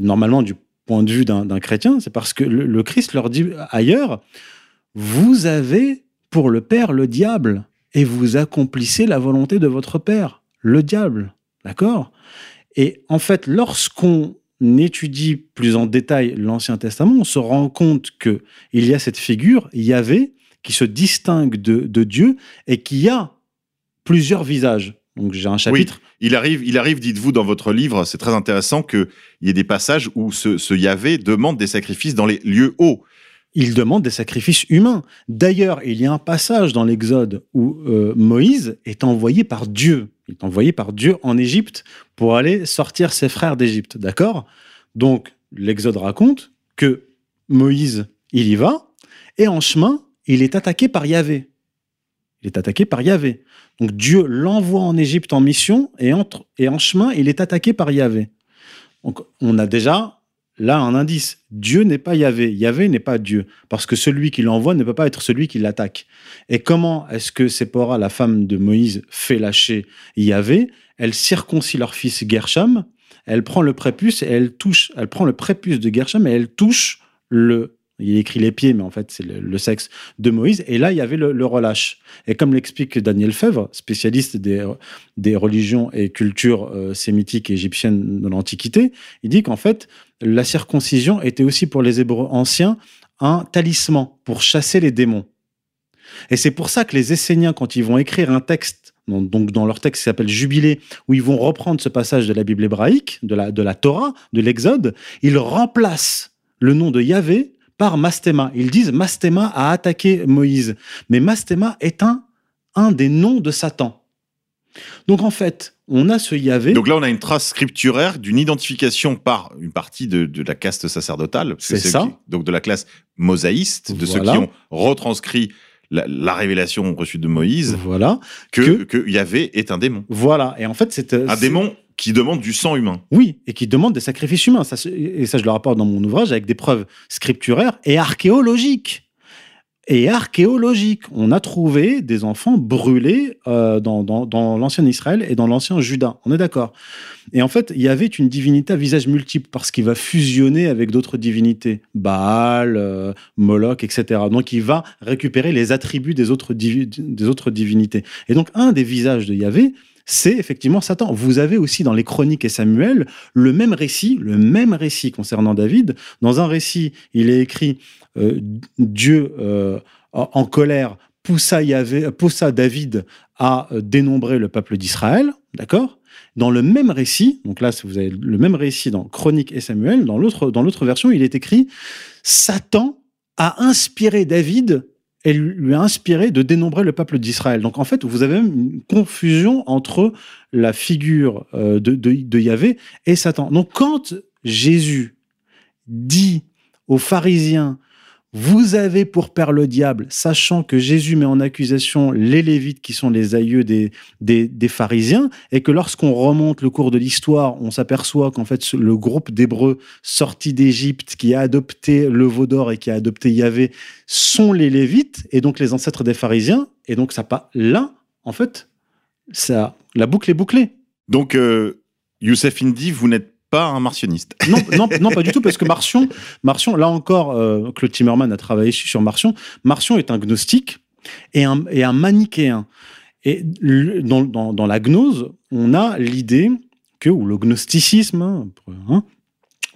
normalement du point de vue d'un d'un chrétien, c'est parce que le, le Christ leur dit ailleurs, vous avez pour le Père le diable, et vous accomplissez la volonté de votre Père, le diable, d'accord? Et en fait, lorsqu'on étudie plus en détail l'Ancien Testament, on se rend compte que il y a cette figure, Yahvé, qui se distingue de, de Dieu et qui a plusieurs visages. Donc j'ai un chapitre. Il arrive, il arrive, dites-vous dans votre livre, c'est très intéressant qu'il y ait des passages où ce, ce Yahvé demande des sacrifices dans les lieux hauts. Il demande des sacrifices humains. D'ailleurs, il y a un passage dans l'Exode où euh, Moïse est envoyé par Dieu. Il est envoyé par Dieu en Égypte pour aller sortir ses frères d'Égypte. D'accord? Donc, l'Exode raconte que Moïse, il y va, et en chemin, il est attaqué par Yahvé. Il est attaqué par Yahvé. Donc Dieu l'envoie en Égypte en mission, et, entre, et en chemin, il est attaqué par Yahvé. Donc on a déjà là un indice. Dieu n'est pas Yahvé. Yahvé n'est pas Dieu. Parce que celui qui l'envoie ne peut pas être celui qui l'attaque. Et comment est-ce que Séphora, la femme de Moïse, fait lâcher Yahvé? Elle circoncie leur fils Gersham, elle prend le prépuce et elle touche, elle prend le prépuce de Gersham et elle touche le il écrit les pieds, mais en fait, c'est le, sexe de Moïse. Et là, il y avait le, relâche. Et comme l'explique Daniel Fèvre, spécialiste des, des religions et cultures euh, sémitiques et égyptiennes de l'Antiquité, il dit qu'en fait, la circoncision était aussi pour les Hébreux anciens un talisman pour chasser les démons. Et c'est pour ça que les Esséniens, quand ils vont écrire un texte, donc dans leur texte qui s'appelle Jubilé, où ils vont reprendre ce passage de la Bible hébraïque, de la, de la Torah, de l'Exode, ils remplacent le nom de Yahvé par Mastema. Ils disent Mastema a attaqué Moïse. Mais Mastema est un, un des noms de Satan. Donc en fait, on a ce Yahvé. Donc là, on a une trace scripturaire d'une identification par une partie de, de la caste sacerdotale. C'est ça. qui- donc de la classe mosaïste, de ceux qui ont retranscrit la, la révélation reçue de Moïse, Voilà. que, que Yahvé est un démon. Voilà. Et en fait, c'est. Un démon qui demande du sang humain. Oui, et qui demande des sacrifices humains. Ça, et ça, je le rapporte dans mon ouvrage avec des preuves scripturaires et archéologiques. Et archéologiques. On a trouvé des enfants brûlés euh, dans, l'ancien Israël et dans l'ancien Juda. On est d'accord. Et en fait, il y avait une divinité à visage multiple parce qu'il va fusionner avec d'autres divinités. Baal, euh, Moloch, etc. Donc, il va récupérer les attributs des autres, des autres divinités. Et donc, un des visages de Yahvé, c'est effectivement Satan. Vous avez aussi dans les Chroniques et Samuel le même récit, le même récit concernant David. Dans un récit, il est écrit euh, Dieu euh, en colère poussa, Yahvé- poussa David à euh, dénombrer le peuple d'Israël, d'accord? Dans le même récit, donc là vous avez le même récit dans Chroniques et Samuel, dans l'autre dans l'autre version, il est écrit Satan a inspiré David et lui a inspiré de dénombrer le peuple d'Israël. Donc en fait, vous avez même une confusion entre la figure euh, de Yahvé et Satan. Donc quand Jésus dit aux pharisiens, vous avez pour père le diable, sachant que Jésus met en accusation les Lévites qui sont les aïeux des, des, pharisiens, et que lorsqu'on remonte le cours de l'histoire, on s'aperçoit qu'en fait le groupe d'Hébreux sortis d'Égypte qui a adopté le veau d'or et qui a adopté Yahvé sont les Lévites, et donc les ancêtres des pharisiens, et donc ça pas là, en fait, ça, la boucle est bouclée. Donc, euh, Youssef Indy, vous n'êtes pas un martionniste. Non, non, non, pas du tout, parce que Martion, Martion là encore, euh, Claude Timmerman a travaillé sur Martion. Martion est un gnostique et un, et un manichéen. Et dans, dans, dans la gnose, on a l'idée que, ou le gnosticisme, hein, hein,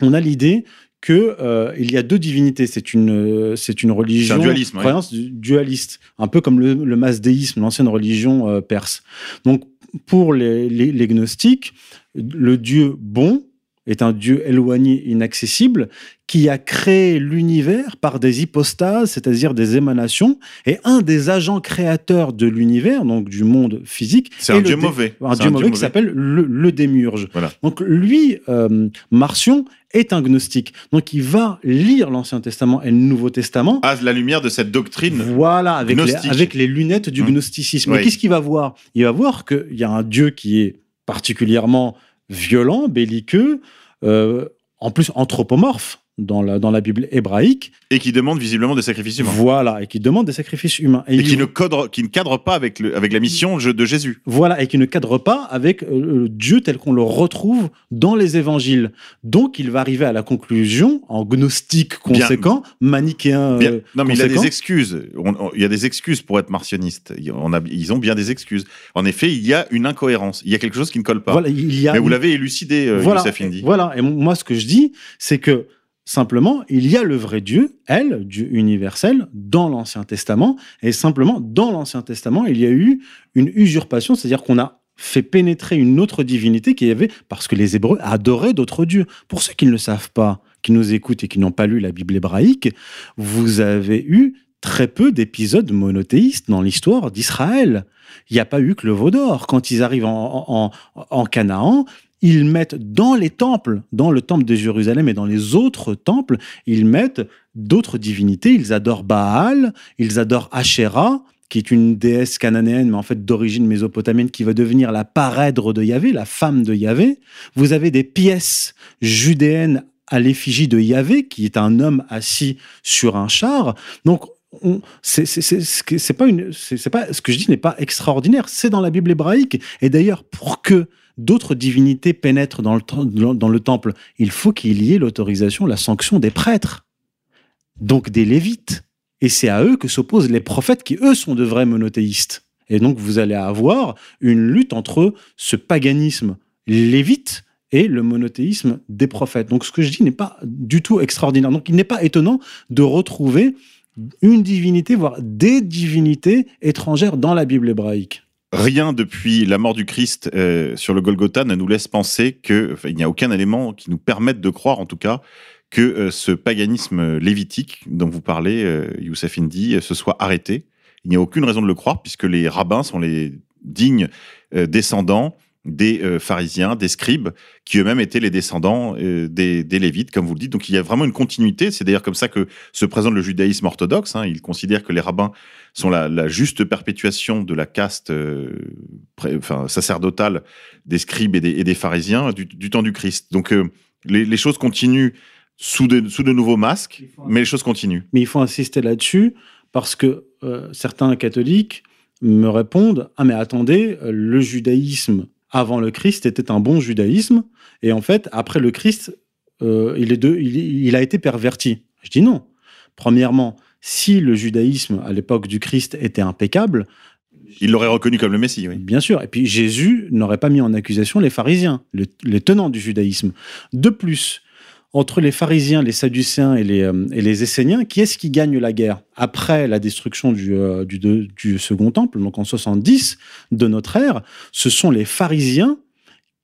on a l'idée que euh, il y a deux divinités. C'est une, euh, c'est une religion, un dualisme, croyance dualiste, un peu comme le, le masdéisme, l'ancienne religion euh, perse. Donc, pour les, les, les gnostiques, le Dieu bon est un Dieu éloigné, inaccessible, qui a créé l'univers par des hypostases, c'est-à-dire des émanations. Et un des agents créateurs de l'univers, donc du monde physique, C'est est un dieu mauvais. Un dieu mauvais qui s'appelle le, le démiurge. Voilà. Donc lui, euh, Marcion, est un gnostique. Donc il va lire l'Ancien Testament et le Nouveau Testament. À la lumière de cette doctrine. Voilà, avec les, Gnostique. avec les lunettes du Mmh. gnosticisme. Oui. Et qu'est-ce qu'il va voir? Il va voir qu'il y a un Dieu qui est particulièrement violent, belliqueux, euh, en plus anthropomorphe dans la, dans la Bible hébraïque. Et qui demande visiblement des sacrifices humains. Voilà, et qui demande des sacrifices humains. Et qui ne, cadre, qui ne cadre pas avec, le, avec la mission de Jésus. Voilà, et qui ne cadre pas avec euh, Dieu tel qu'on le retrouve dans les évangiles. Donc, il va arriver à la conclusion, en gnostique conséquent, manichéen. Bien- euh, non, mais il a des excuses. On- on- il y a des excuses pour être martionniste. Il- On a, ils ont bien des excuses. En effet, il y a une incohérence. Il y a quelque chose qui ne colle pas. Voilà, il y a mais vous l'avez élucidé, euh, voilà, Youssef Indy. Voilà, et moi, ce que je dis, c'est que simplement, il y a le vrai Dieu, elle, Dieu universel, dans l'Ancien Testament, et simplement, dans l'Ancien Testament, il y a eu une usurpation, c'est-à-dire qu'on a fait pénétrer une autre divinité qui avait, parce que les Hébreux adoraient d'autres dieux. Pour ceux qui ne le savent pas, qui nous écoutent et qui n'ont pas lu la Bible hébraïque, vous avez eu très peu d'épisodes monothéistes dans l'histoire d'Israël. Il n'y a pas eu que le veau d'or. Quand ils arrivent en, en- en Canaan, ils mettent dans les temples, dans le temple de Jérusalem et dans les autres temples, ils mettent d'autres divinités. Ils adorent Baal, ils adorent Asherah, qui est une déesse cananéenne, mais en fait d'origine mésopotamienne, qui va devenir la parèdre de Yahvé, la femme de Yahvé. Vous avez des pièces judéennes à l'effigie de Yahvé, qui est un homme assis sur un char. Donc, on- c'est pas pas ce que je dis n'est pas extraordinaire. C'est dans la Bible hébraïque. Et d'ailleurs, pour que d'autres divinités pénètrent dans le, temple, il faut qu'il y ait l'autorisation, la sanction des prêtres, donc des lévites. Et c'est à eux que s'opposent les prophètes qui, eux, sont de vrais monothéistes. Et donc, vous allez avoir une lutte entre ce paganisme lévite et le monothéisme des prophètes. Donc, ce que je dis n'est pas du tout extraordinaire. Donc, il n'est pas étonnant de retrouver une divinité, voire des divinités étrangères dans la Bible hébraïque. Rien depuis la mort du Christ euh, sur le Golgotha ne nous laisse penser que, il n'y a aucun élément qui nous permette de croire, en tout cas, que euh, ce paganisme lévitique dont vous parlez, euh, Youssef Indy, euh, se soit arrêté. Il n'y a aucune raison de le croire puisque les rabbins sont les dignes euh, descendants des euh, pharisiens, des scribes, qui eux-mêmes étaient les descendants euh, des, des lévites, comme vous le dites. Donc il y a vraiment une continuité. C'est d'ailleurs comme ça que se présente le judaïsme orthodoxe. Hein. Il considère que les rabbins sont la, la juste perpétuation de la caste euh, pré- enfin, sacerdotale des scribes et des, et des pharisiens du, du temps du Christ. Donc les, les choses continuent sous de, sous de nouveaux masques, mais les choses continuent. Mais il faut insister là-dessus parce que certains catholiques me répondent Ah, mais attendez, le judaïsme avant le Christ était un bon judaïsme, et en fait, après le Christ, euh, il, est de, il, il a été perverti. Je dis non. Premièrement, si le judaïsme à l'époque du Christ était impeccable, Il l'aurait reconnu comme le Messie, oui. Bien sûr. Et puis Jésus n'aurait pas mis en accusation les pharisiens, le- les tenants du judaïsme. De plus, entre les pharisiens, les sadducéens et les, euh, et les esséniens, qui est-ce qui gagne la guerre Après la destruction du, euh, second temple, donc en 70 de notre ère, ce sont les pharisiens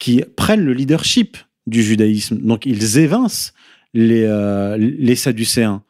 qui prennent le leadership du judaïsme. Donc ils évincent les, euh, les sadducéens.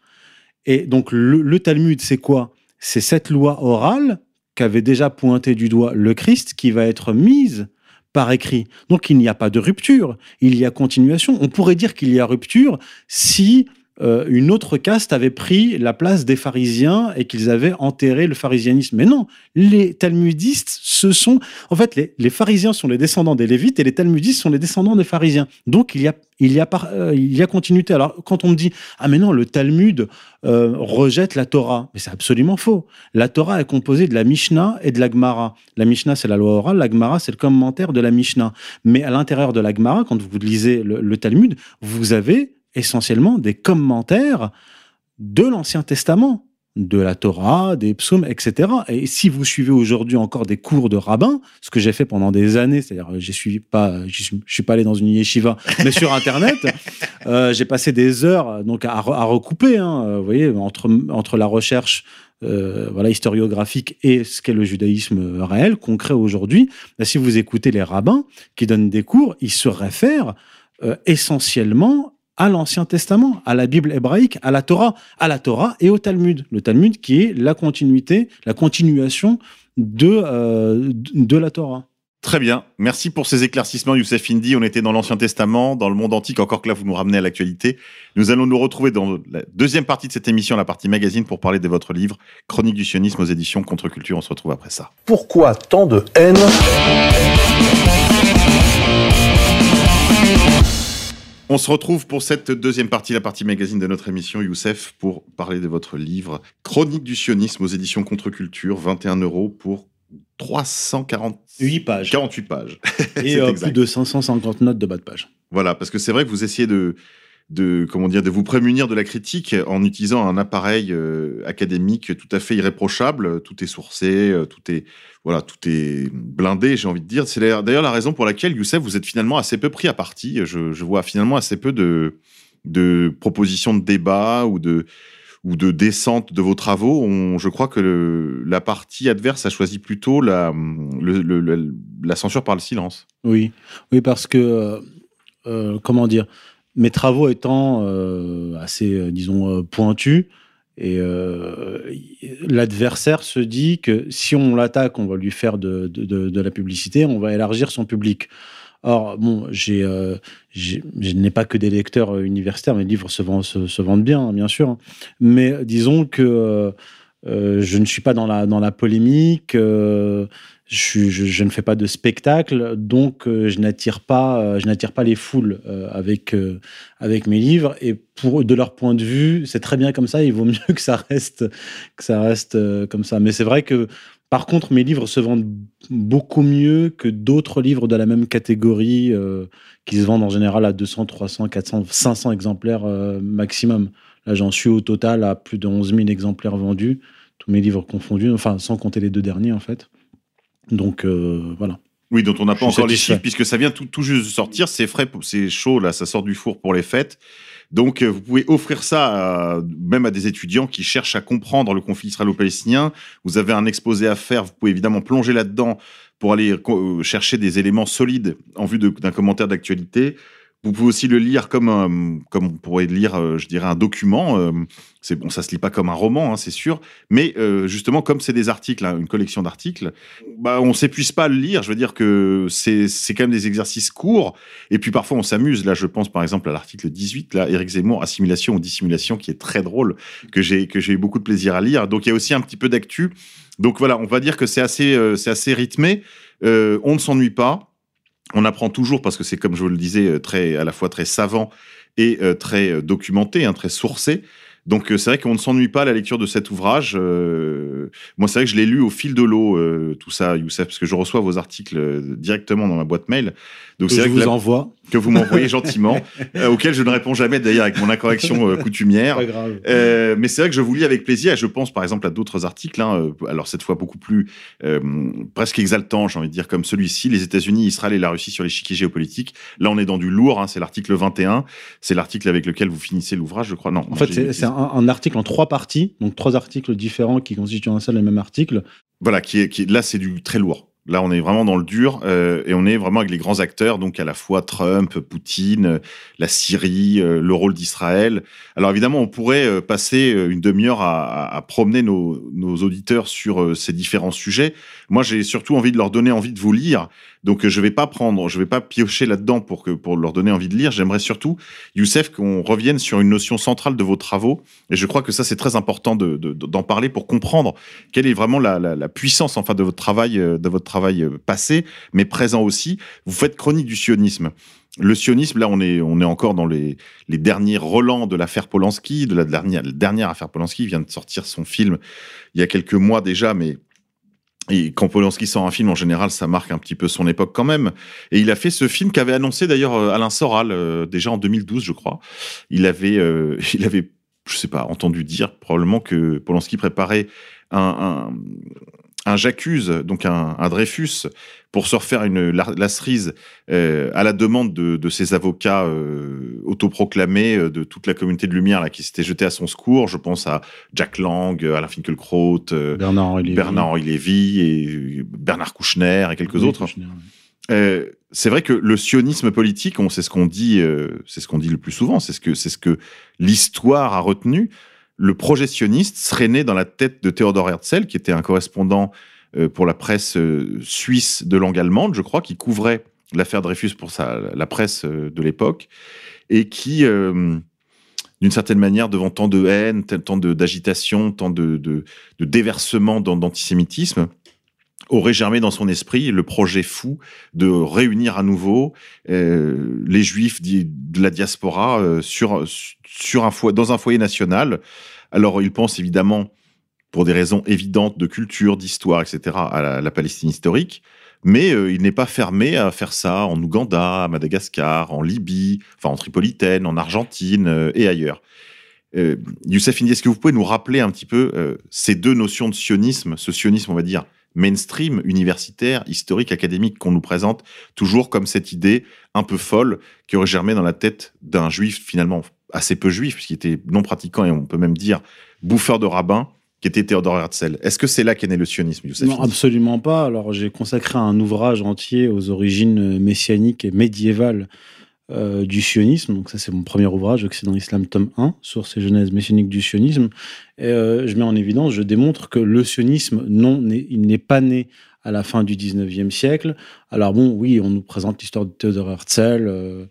Et donc le, le Talmud, c'est quoi? C'est cette loi orale qu'avait déjà pointé du doigt le Christ qui va être mise par écrit. Donc il n'y a pas de rupture, il y a continuation. On pourrait dire qu'il y a rupture si euh, une autre caste avait pris la place des pharisiens et qu'ils avaient enterré le pharisianisme. Mais non, les talmudistes, ce sont... En fait, les, les pharisiens sont les descendants des lévites et les talmudistes sont les descendants des pharisiens. Donc il y a, il y a, euh, il y a continuité. Alors quand on me dit, ah mais non, le Talmud euh, rejette la Torah, mais c'est absolument faux. La Torah est composée de la Mishnah et de la Gemara. La Mishnah, c'est la loi orale, la Gemara, c'est le commentaire de la Mishnah. Mais à l'intérieur de la Gemara, quand vous lisez le, le Talmud, vous avez essentiellement des commentaires de l'Ancien Testament, de la Torah, des psaumes, etc. Et si vous suivez aujourd'hui encore des cours de rabbin, ce que j'ai fait pendant des années, c'est-à-dire j'ai suivi pas, je suis, suis pas allé dans une yeshiva, mais sur Internet, euh, j'ai passé des heures donc à, re- à recouper, hein, euh, vous voyez, entre entre la recherche euh, voilà historiographique et ce qu'est le judaïsme réel, concret aujourd'hui. Là, si vous écoutez les rabbins qui donnent des cours, ils se réfèrent euh, essentiellement à l'Ancien Testament, à la Bible hébraïque, à la Torah, à la Torah et au Talmud. Le Talmud qui est la continuité, la continuation de, euh, de la Torah. Très bien. Merci pour ces éclaircissements, Youssef Indy. On était dans l'Ancien Testament, dans le monde antique, encore que là, vous nous ramenez à l'actualité. Nous allons nous retrouver dans la deuxième partie de cette émission, la partie magazine, pour parler de votre livre, Chronique du sionisme aux éditions Contre-Culture. On se retrouve après ça. Pourquoi tant de haine? On se retrouve pour cette deuxième partie, la partie magazine de notre émission, Youssef, pour parler de votre livre, Chronique du sionisme aux éditions Contre-Culture, 21 euros pour 348 pages. 48 pages. Et euh, plus de 550 notes de bas de page. Voilà, parce que c'est vrai que vous essayez de, de, comment dire, de vous prémunir de la critique en utilisant un appareil euh, académique tout à fait irréprochable. Tout est sourcé, euh, tout est, voilà, tout est blindé, j'ai envie de dire. C'est d'ailleurs la raison pour laquelle, Youssef, vous êtes finalement assez peu pris à partie. Je, je vois finalement assez peu de, de propositions de débat ou de, ou de descente de vos travaux. On- je crois que la partie adverse a choisi plutôt la, la censure par le silence. Oui, oui, parce que, euh, comment dire, mes travaux étant euh, assez, euh, disons, euh, pointus, et l'adversaire se dit que si on l'attaque, on va lui faire de, la publicité, on va élargir son public. Or, bon, je n'ai pas que des lecteurs universitaires, mes livres se, vendent- bien, hein, bien sûr. Mais disons que je ne suis pas dans la, polémique, je, je- je ne fais pas de spectacle, donc euh, je n'attire pas, euh, je n'attire pas les foules euh, avec, avec mes livres. Et pour, de leur point de vue, c'est très bien comme ça. Il vaut mieux que ça reste, que ça reste comme ça. Mais c'est vrai que, par contre, mes livres se vendent beaucoup mieux que d'autres livres de la même catégorie euh, qui se vendent en général à 200, 300, 400, 500 exemplaires euh, maximum. Là, j'en suis au total à plus de 11 000 exemplaires vendus, tous mes livres confondus, enfin sans compter les deux derniers en fait. Donc euh, voilà. Oui, dont on n'a pas encore les chiffres puisque ça vient tout, tout juste de sortir. C'est frais, c'est chaud là, ça sort du four pour les fêtes. Donc, euh, vous pouvez offrir ça à- même à des étudiants qui cherchent à comprendre le conflit israélo-palestinien. Vous avez un exposé à faire, vous pouvez évidemment plonger là-dedans pour aller euh, chercher des éléments solides en vue d'un commentaire d'actualité. Vous pouvez aussi le lire comme un, comme on pourrait lire, euh, je dirais, un document. euh, C'est bon, ça se lit pas comme un roman, hein, c'est sûr, mais euh, justement, comme c'est des articles, hein, une collection d'articles, bah, on s'épuise pas à le lire. Je veux dire que c'est quand même des exercices courts. Et puis parfois, on s'amuse. Là, je pense par exemple à l'article 18, là, Éric Zemmour, Assimilation ou Dissimulation, qui est très drôle, que j'ai eu beaucoup de plaisir à lire. Donc il y a aussi un petit peu d'actu. Donc voilà, on va dire que c'est assez, euh, c'est assez rythmé. Euh, on ne s'ennuie pas. On apprend toujours parce que c'est comme je vous le disais, euh, très à la fois très savant et euh, très euh, documenté, hein, très sourcé. Donc c'est vrai qu'on ne s'ennuie pas à la lecture de cet ouvrage. Euh, moi, c'est vrai que je l'ai lu au fil de l'eau, euh, tout ça, Youssef, parce que je reçois vos articles directement dans ma boîte mail. Donc c'est je vrai que vous la- envoie. Que vous m'envoyez gentiment, euh, auquel je ne réponds jamais d'ailleurs avec mon incorrection euh, coutumière. Pas grave. Euh, mais c'est vrai que je vous lis avec plaisir et je pense par exemple à d'autres articles, hein, euh, alors cette fois beaucoup plus euh, presque exaltants, j'ai envie de dire, comme celui-ci, les États-Unis, Israël et la Russie sur l'échiquier géopolitique. Là, on est dans du lourd, hein, c'est l'article 21, c'est l'article avec lequel vous finissez l'ouvrage, je crois. Non, En fait, c'est un, un article en trois parties, donc trois articles différents qui constituent un seul et même article. Voilà, qui est, qui est- là, c'est du très lourd. Là, on est vraiment dans le dur euh, et on est vraiment avec les grands acteurs, donc à la fois Trump, Poutine, la Syrie, euh, le rôle d'Israël. Alors évidemment, on pourrait euh, passer une demi-heure à, promener nos, auditeurs sur ces différents sujets. Moi, j'ai surtout envie de leur donner envie de vous lire. Donc, euh, je vais pas prendre, je vais pas piocher là-dedans pour que pour leur donner envie de lire. J'aimerais surtout, Youssef, qu'on revienne sur une notion centrale de vos travaux. Et je crois que ça, c'est très important de- de- d'en parler pour comprendre quelle est vraiment la, la- puissance enfin de votre travail, euh, de votre travail euh, passé, mais présent aussi. Vous faites chronique du sionisme. Le sionisme, là, on est, on est encore dans les, les derniers relents de l'affaire Polanski, de la dernière, la dernière affaire Polanski. Vient de sortir son film il y a quelques mois déjà, mais et quand Polanski sort un film, en général, ça marque un petit peu son époque quand même. Et il a fait ce film qu'avait annoncé d'ailleurs euh, Alain Soral, euh, déjà en 2012, je crois. Il avait, euh, il avait, je sais pas, entendu dire probablement que Polanski préparait un, un, J'accuse, donc un, un Dreyfus, pour se refaire une la- la cerise euh, à la demande de, de ses avocats euh, autoproclamés euh, de toute la communauté de lumière là, qui s'était jetée à son secours. Je pense à Jack Lang, Alain Finkielkraut, Bernard-Henri Lévy. Bernard-Henri Lévy et Bernard Kouchner et quelques Oui, autres. Oui. C'est vrai que le sionisme politique, c'est ce qu'on dit, c'est ce qu'on dit le plus souvent, c'est ce que c'est ce que l'histoire a retenu. Le projet sioniste serait né dans la tête de Theodor Herzl, qui était un correspondant euh, pour la presse euh, suisse de langue allemande, je crois, qui couvrait l'affaire Dreyfus pour sa, la presse euh, de l'époque, et qui, d'une certaine manière, devant tant de haine, tant d'agitation, tant de, de, déversement d'antisémitisme, aurait germé dans son esprit le projet fou de réunir à nouveau euh, les juifs de la diaspora euh, sur, dans un foyer national. Alors, il pense évidemment, pour des raisons évidentes de culture, d'histoire, etc., à la, Palestine historique, mais euh, il n'est pas fermé à faire ça en Ouganda, à Madagascar, en Libye, enfin en Tripolitaine, en Argentine et ailleurs. Youssef Indy, est-ce que vous pouvez nous rappeler un petit peu ces deux notions de sionisme, ce sionisme, on va dire, mainstream, universitaire, historique, académique, qu'on nous présente toujours comme cette idée un peu folle qui aurait germé dans la tête d'un juif finalement assez peu juif, puisqu'il était non pratiquant et on peut même dire bouffeur de rabbin, qui était Théodore Herzl. Est-ce que c'est là qu'est né le sionisme, Youssef Non, absolument pas. Alors, j'ai consacré un ouvrage entier aux origines messianiques et médiévales euh, du sionisme. Donc, ça, c'est mon premier ouvrage, Occident Islam, tome 1, Sources et genèse messianique du sionisme. Et euh, je mets en évidence, je démontre que le sionisme, non, il n'est pas né à la fin du 19e siècle. Alors bon, oui, on nous présente l'histoire de Theodor Herzl, euh,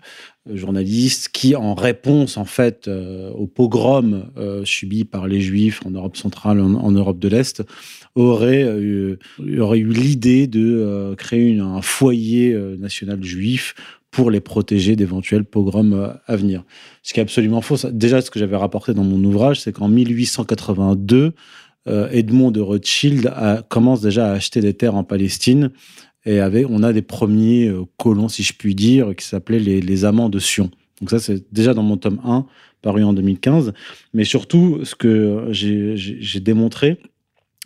journaliste, qui, en réponse en fait euh, au pogrom euh, subi par les Juifs en Europe centrale, en, Europe de l'Est, aurait, eu l'idée de créer un foyer national juif pour les protéger d'éventuels pogroms euh, à venir. Ce qui est absolument faux. Déjà, ce que j'avais rapporté dans mon ouvrage, c'est qu'en 1882, euh, Edmond de Rothschild a- commence déjà à acheter des terres en Palestine et avait, on a des premiers euh, colons, si je puis dire, qui s'appelaient les, les amants de Sion. Donc ça, c'est déjà dans mon tome 1, paru en 2015. Mais surtout, ce que j'ai démontré,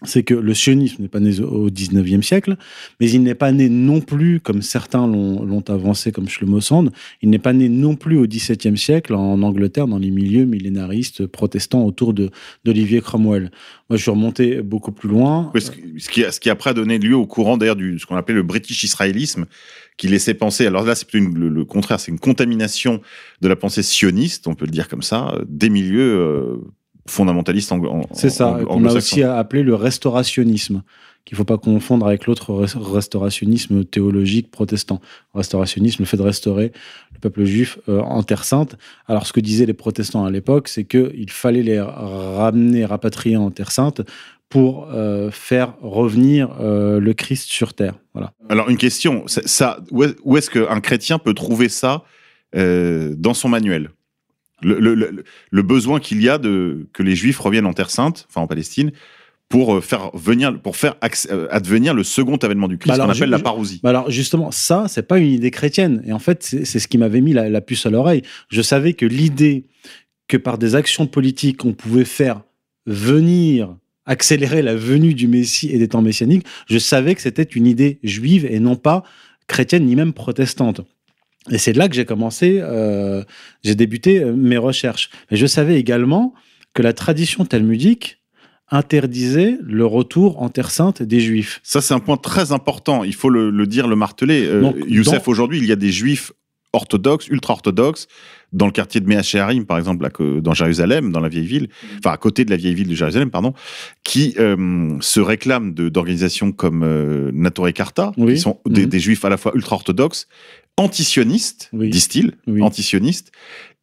c'est que le sionisme n'est pas né au 19e siècle, mais il n'est pas né non plus, comme certains l'ont avancé, comme Shlomo il n'est pas né non plus au XVIIe siècle en Angleterre, dans les milieux millénaristes protestants autour d'Olivier Cromwell. Moi, je suis remonté beaucoup plus loin. Ce qui- après a donné lieu au courant d'ailleurs du ce qu'on appelait le British israélisme, qui laissait penser. Alors là, c'est plutôt le, contraire, c'est une contamination de la pensée sioniste, on peut le dire comme ça, des milieux euh, fondamentalistes anglo- C'est ça, qu'on a aussi appelé le restaurationnisme, qu'il ne faut pas confondre avec l'autre res- restaurationnisme théologique protestant. Restaurationnisme, le fait de restaurer le peuple juif euh, en Terre Sainte. Alors, ce que disaient les protestants à l'époque, c'est qu'il fallait les ramener, rapatrier en Terre Sainte pour euh, faire revenir euh, le Christ sur Terre. Voilà. Alors une question, ça, où est- où est-ce qu'un chrétien peut trouver ça dans son manuel? Le, le- le- le besoin qu'il y a de que les Juifs reviennent en Terre Sainte, enfin en Palestine, pour euh, faire venir, pour faire euh, advenir le second avènement du Christ, Bah qu'on appelle je- la parousie. Bah alors justement, ça, c'est pas une idée chrétienne. Et en fait, c'est c'est ce qui m'avait mis la, la puce à l'oreille. Je savais que l'idée que par des actions politiques, on pouvait faire venir, accélérer la venue du Messie et des temps messianiques, je savais que c'était une idée juive et non pas chrétienne ni même protestante. Et c'est là que j'ai commencé, euh, j'ai débuté euh, mes recherches. Mais je savais également que la tradition talmudique interdisait le retour en Terre Sainte des Juifs. Ça, c'est un point très important. Il faut le, le dire, le marteler. Euh, Donc, Youssef, dans- aujourd'hui, il y a des juifs orthodoxes, ultra-orthodoxes, dans le quartier de Mea Shearim, par exemple, là, que- dans Jérusalem, dans la vieille ville, enfin, à côté de la vieille ville de Jérusalem, pardon, qui euh, se réclament d'organisations comme euh, Oui. qui sont des, Mhm. des juifs à la fois ultra-orthodoxes, antisionistes, Oui. disent-ils, Oui. antisionistes,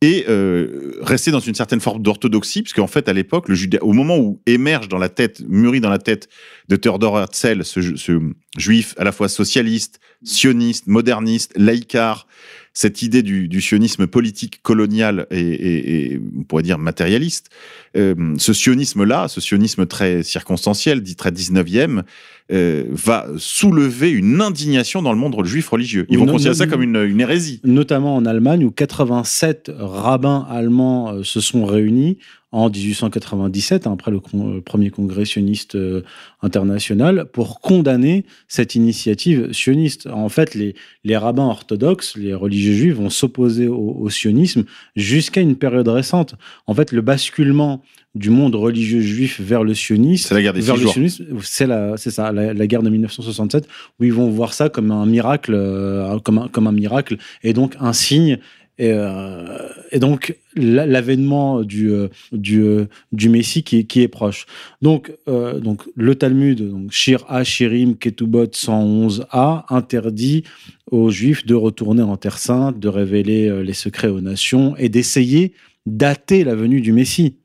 et euh, rester dans une certaine forme d'orthodoxie, puisqu'en fait, à l'époque, le juda- au moment où émerge dans la tête, mûrit dans la tête de Theodor Herzl, ce, ju- ce juif à la fois socialiste, sioniste, moderniste, laïcard, cette idée du, du sionisme politique colonial et, et- et, on pourrait dire matérialiste, euh, ce sionisme-là, ce sionisme très circonstanciel, dit très 19e, euh, va soulever une indignation dans le monde juif religieux. Ils vont considérer ça comme une, une hérésie. notamment en Allemagne, où 87 rabbins allemands euh, se sont réunis en 1897, hein, après le, con- le premier congrès sioniste euh, international, pour condamner cette initiative sioniste. En fait, les, les rabbins orthodoxes, les religieux juifs, vont s'opposer au, au sionisme jusqu'à une période récente. En fait, le basculement du monde religieux juif vers le sionisme, C'est la guerre des vers six le sionisme, c'est la, c'est ça, la, la guerre de 1967, où ils vont voir ça comme un miracle, euh, comme, un, comme un miracle, et donc un signe. Et, euh, et donc la- l'avènement du, euh, du, du Messie qui, est- qui est proche. Donc, euh, donc le Talmud, donc Shir A, Shirim, Ketubot 111a, interdit aux Juifs de retourner en Terre Sainte, de révéler les secrets aux nations et d'essayer dater la venue du Messie.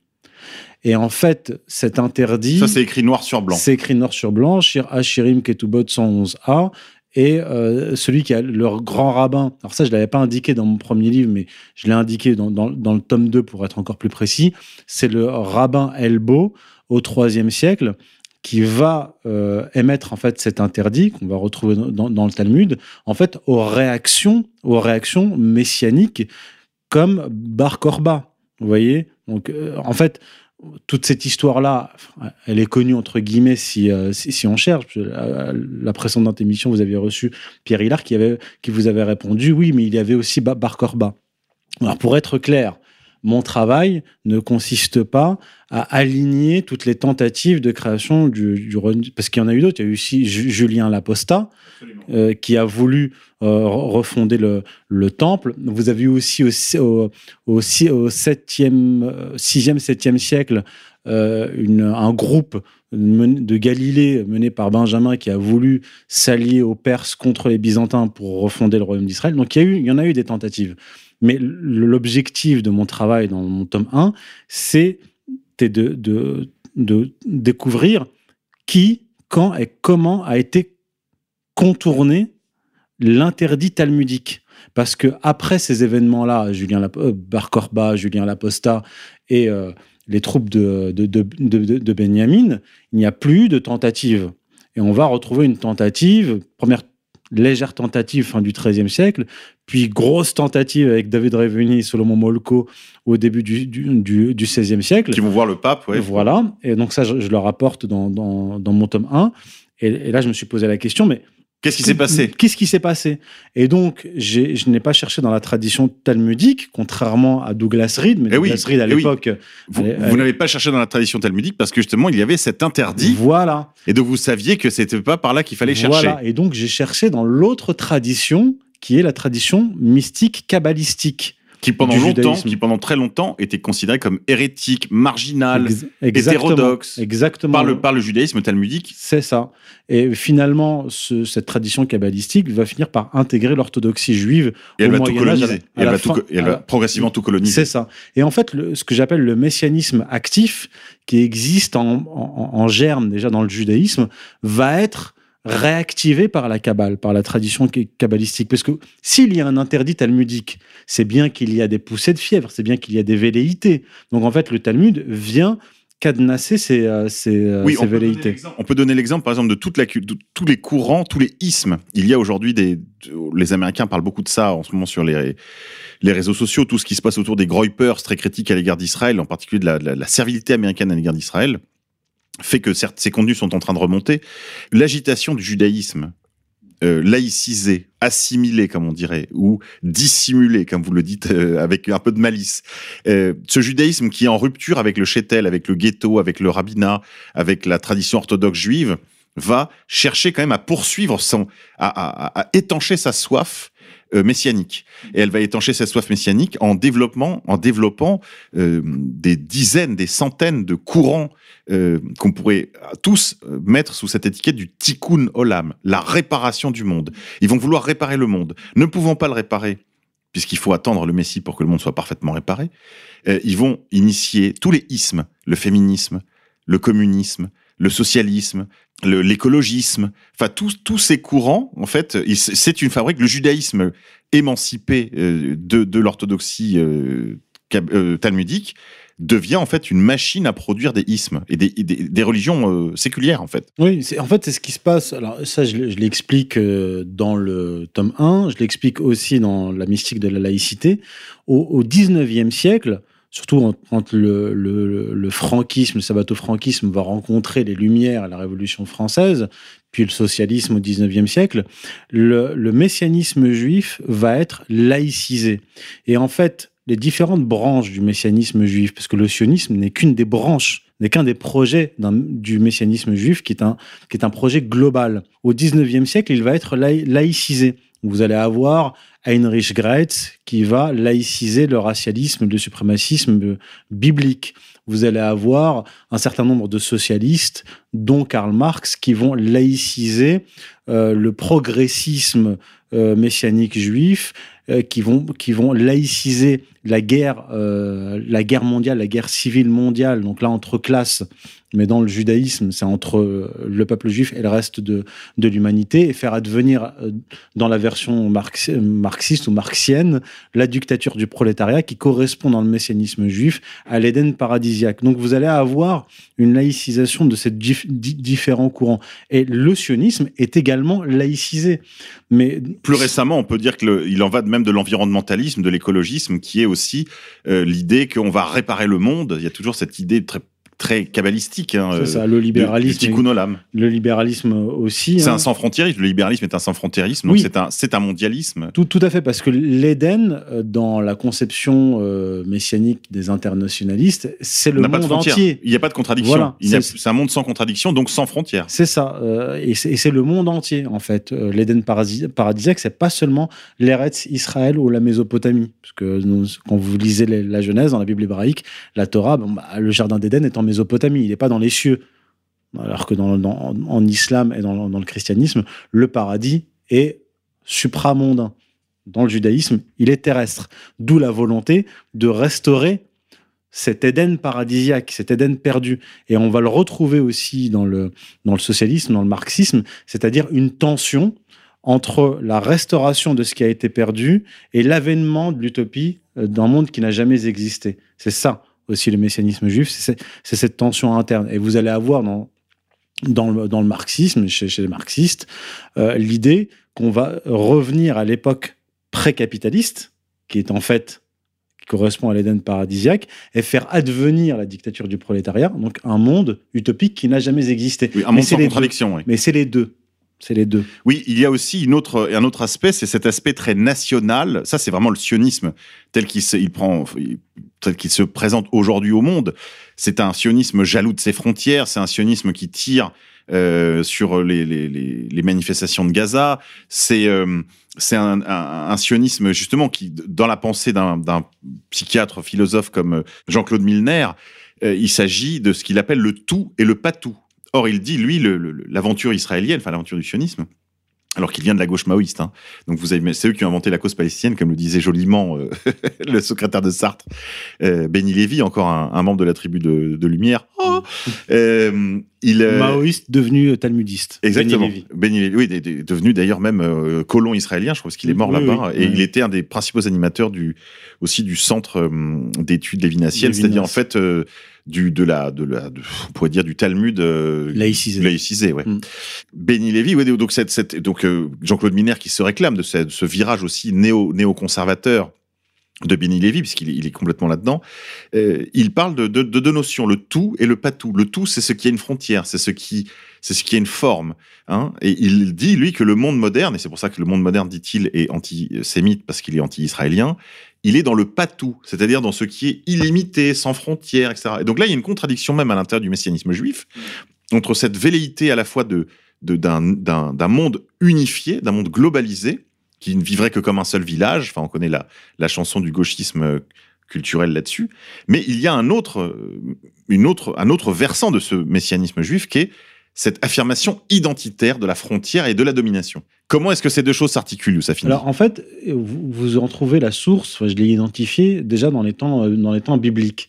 Et en fait, cet interdit. Ça, c'est écrit noir sur blanc. C'est écrit noir sur blanc, Shir Hashirim Ketubot 111a. Et euh, celui qui a leur grand rabbin, alors ça je l'avais pas indiqué dans mon premier livre, mais je l'ai indiqué dans, dans- dans le tome 2 pour être encore plus précis, c'est le rabbin Elbo au IIIe siècle qui va euh, émettre en fait cet interdit qu'on va retrouver dans, dans- dans le Talmud, en fait aux réactions, aux réactions messianiques comme Bar Korba. Vous voyez? Donc euh, en fait, toute cette histoire-là, elle est connue entre guillemets si, euh, on cherche. La, la précédente émission, vous avez reçu Pierre Hillard qui, avait, qui vous avait répondu oui, mais il y avait aussi Ba- Bar Korba. Alors pour être clair, mon travail ne consiste pas à aligner toutes les tentatives de création du, du parce qu'il y en a eu d'autres. Il y a eu aussi Ju- Julien Laposta euh, qui a voulu euh, re- refonder le, le temple. Vous avez eu aussi au, au, au, si- au 7e, euh, 6e, 7e siècle euh, une, un groupe de Galilée mené par Benjamin qui a voulu s'allier aux Perses contre les Byzantins pour refonder le royaume d'Israël. Donc il y, a eu, il y en a eu des tentatives. Mais l'objectif de mon travail dans mon tome 1, c'est de, découvrir qui, quand et comment a été contourné l'interdit talmudique. Parce que après ces événements-là, Julien euh, Bar Korba, Julien Laposta et euh, les troupes de Benjamin, il n'y a plus de tentative. Et on va retrouver une tentative, première légère tentative fin du XIIIe siècle, puis grosse tentative avec David Reveni et Solomon Molko au début du, du, du, du XVIe siècle. Qui vont voir le pape, ouais. Voilà. Et donc ça, je, je le rapporte dans, dans, dans mon tome 1. Et, et là, je me suis posé la question, mais Qu'est-ce qui s'est passé? Qu'est-ce qui s'est passé? Et donc, je n'ai pas cherché dans la tradition talmudique, contrairement à Douglas Reed, mais Eh oui, Douglas Reed, à eh oui. l'époque, Vous, n'avez pas cherché dans la tradition talmudique parce que justement, il y avait cet interdit voilà. et donc vous saviez que c'était pas par là qu'il fallait chercher. Voilà. Et donc, j'ai cherché dans l'autre tradition, qui est la tradition mystique kabbalistique. Qui pendant longtemps, judaïsme. qui pendant très longtemps était considéré comme hérétique, marginal exactement. hétérodoxe Exactement. par le, par le judaïsme talmudique. C'est ça. Et finalement, ce- cette tradition kabbalistique va finir par intégrer l'orthodoxie juive Et elle au va tout Moyen Âge, à la- coloniser. Et à elle va, tout fin- elle va la- progressivement tout coloniser. C'est ça. Et en fait, le- ce que j'appelle le messianisme actif, qui existe en, en- en germe déjà dans le judaïsme, va être réactivé par la Kabbale, par la tradition kabbalistique. Parce que s'il y a un interdit talmudique, c'est bien qu'il y a des poussées de fièvre, c'est bien qu'il y a des velléités. Donc en fait, le Talmud vient cadenasser ces, euh, ces, euh, Oui, ces on peut, velléités. l'exemple- on peut donner l'exemple, par exemple, de, toute la, cu- de tous les courants, tous les ismes. Il y a aujourd'hui des. Les Américains parlent beaucoup de ça en ce moment sur les, les réseaux sociaux, tout ce qui se passe autour des Groypers très critiques à l'égard d'Israël, en particulier de la, de la- la servilité américaine à l'égard d'Israël, fait que certes, ces contenus sont en train de remonter. L'agitation du judaïsme, euh, laïcisé, assimilé, comme on dirait, ou dissimulé, comme vous le dites, euh, avec un peu de malice. Euh, ce judaïsme qui est en rupture avec le chétel, avec le ghetto, avec le rabbinat, avec la tradition orthodoxe juive, va chercher quand même à poursuivre son, à, à- à étancher sa soif euh, messianique. Et elle va étancher sa soif messianique en développement, en développant euh, des dizaines, des centaines de courants euh, qu'on pourrait tous euh, mettre sous cette étiquette du tikkun olam, la réparation du monde. Ils vont vouloir réparer le monde. Ne pouvant pas le réparer, puisqu'il faut attendre le Messie pour que le monde soit parfaitement réparé, euh, ils vont initier tous les ismes, le féminisme, le communisme, le socialisme, l'écologisme, enfin tous tous ces courants, en fait, c'est une fabrique. Le judaïsme émancipé de, l'orthodoxie talmudique devient en fait une machine à produire des ismes et des, des, religions euh, séculières en fait. Oui, en fait, c'est ce qui se passe. Alors, ça, je, l'explique euh, dans le tome 1, je l'explique aussi dans la mystique de la laïcité. Au, au 19e siècle, surtout quand le, le, le franquisme, le sabbato-franquisme va rencontrer les Lumières et la Révolution française, puis le socialisme au XIXe siècle, le, le messianisme juif va être laïcisé. Et en fait, les différentes branches du messianisme juif, parce que le sionisme n'est qu'une des branches, n'est qu'un des projets du messianisme juif, qui est, un, qui est un projet global. Au XIXe siècle, il va être laïcisé. Vous allez avoir Heinrich Graetz qui va laïciser le racialisme, le suprémacisme biblique. Vous allez avoir un certain nombre de socialistes, dont Karl Marx, qui vont laïciser euh, le progressisme euh, messianique juif, euh, qui vont qui vont laïciser la guerre euh, la guerre mondiale, la guerre civile mondiale. Donc là entre classes, mais dans le judaïsme, c'est entre le peuple juif et le reste de de l'humanité et faire advenir dans la version marxiste ou marxienne la dictature du prolétariat qui correspond dans le messianisme juif à l'Éden paradisiaque. Donc vous allez avoir une laïcisation de ces différents courants et le sionisme est également laïcisé. Mais plus récemment, on peut dire qu'il en va de même de l'environnementalisme, de l'écologisme, qui est aussi euh, l'idée qu'on va réparer le monde. Il y a toujours cette idée très très kabbalistique. Hein, c'est ça, le libéralisme. Du, le libéralisme aussi. C'est hein. un sans-frontiérisme. Le libéralisme est un sans-frontiérisme. Donc c'est un, c'est un mondialisme. Tout, tout à fait, parce que l'Éden, euh, dans la conception euh, messianique des internationalistes, c'est le monde entier. Il n'y a pas de contradiction. Voilà, c'est un monde sans contradiction, donc sans frontières. C'est ça. Euh, et c'est le monde entier, en fait. L'Éden paradisiaque, c'est pas seulement l'Eretz Israël ou la Mésopotamie. Parce que quand vous lisez la Genèse dans la Bible hébraïque, la Torah, bah, le jardin d'Éden est en Mésopotamie, il n'est pas dans les cieux. Alors que dans, en islam et dans, le christianisme, le paradis est supramondain. Dans le judaïsme, il est terrestre. D'où la volonté de restaurer cet Éden paradisiaque, cet Éden perdu. Et on va le retrouver aussi dans le, dans le socialisme, dans le marxisme, c'est-à-dire une tension entre la restauration de ce qui a été perdu et l'avènement de l'utopie euh, d'un monde qui n'a jamais existé. C'est ça aussi le messianisme juif, c'est cette tension interne. Et vous allez avoir dans, dans, le, dans le marxisme, chez, chez les marxistes, euh, l'idée qu'on va revenir à l'époque pré-capitaliste, qui est en fait qui correspond à l'Éden paradisiaque, et faire advenir la dictature du prolétariat, donc un monde utopique qui n'a jamais existé. un monde sans contradiction. Oui. Mais c'est les deux. C'est les deux. Oui, il y a aussi un autre aspect, c'est cet aspect très national. Ça, c'est vraiment le sionisme tel qu'il se, présente aujourd'hui au monde. C'est un sionisme jaloux de ses frontières. C'est un sionisme qui tire euh, sur les, manifestations de Gaza. C'est euh, un, sionisme justement qui, dans la pensée d'un psychiatre philosophe comme Jean-Claude Milner, euh, il s'agit de ce qu'il appelle le tout et le pas tout. Or, il dit, lui, l'aventure israélienne, enfin l'aventure du sionisme, alors qu'il vient de la gauche maoïste. Hein. Donc vous avez, c'est eux qui ont inventé la cause palestinienne, comme le disait joliment euh, le secrétaire de Sartre, euh, Benny Lévy, encore un, membre de la tribu de, Lumière. Oh euh, il, maoïste devenu talmudiste. Exactement. Benny Lévy, oui, devenu d'ailleurs même colon israélien, je crois, parce qu'il est mort là-bas, et il était un des principaux animateurs du aussi du centre d'études lévinassiennes, c'est-à-dire en fait du de la de la on pourrait dire du Talmud euh, laïcisé laïcisé ouais mm. Béni Lévy ouais, donc cette, cette donc euh, Jean-Claude Miner qui se réclame de ce, ce virage aussi néo néo-conservateur de Béni Lévy, puisqu'il il est complètement là-dedans, euh, il parle de, de, de, deux notions, le tout et le pas tout. Le tout, c'est ce qui a une frontière, c'est ce qui, c'est ce qui a une forme. Hein et il dit, lui, que le monde moderne, et c'est pour ça que le monde moderne, dit-il, est antisémite parce qu'il est anti-israélien, il est dans le patou, c'est-à-dire dans ce qui est illimité, sans frontières, etc. Et donc là, il y a une contradiction même à l'intérieur du messianisme juif entre cette velléité à la fois de d'un monde unifié, d'un monde globalisé, qui ne vivrait que comme un seul village. Enfin, on connaît la, la chanson du gauchisme euh, culturel là-dessus. Mais il y a un autre, euh, une autre, un autre versant de ce messianisme juif qui est cette affirmation identitaire de la frontière et de la domination. Comment est-ce que ces deux choses s'articulent, Youssafine Alors en fait, vous, en trouvez la source, je l'ai identifié déjà dans les temps, euh, dans les temps bibliques.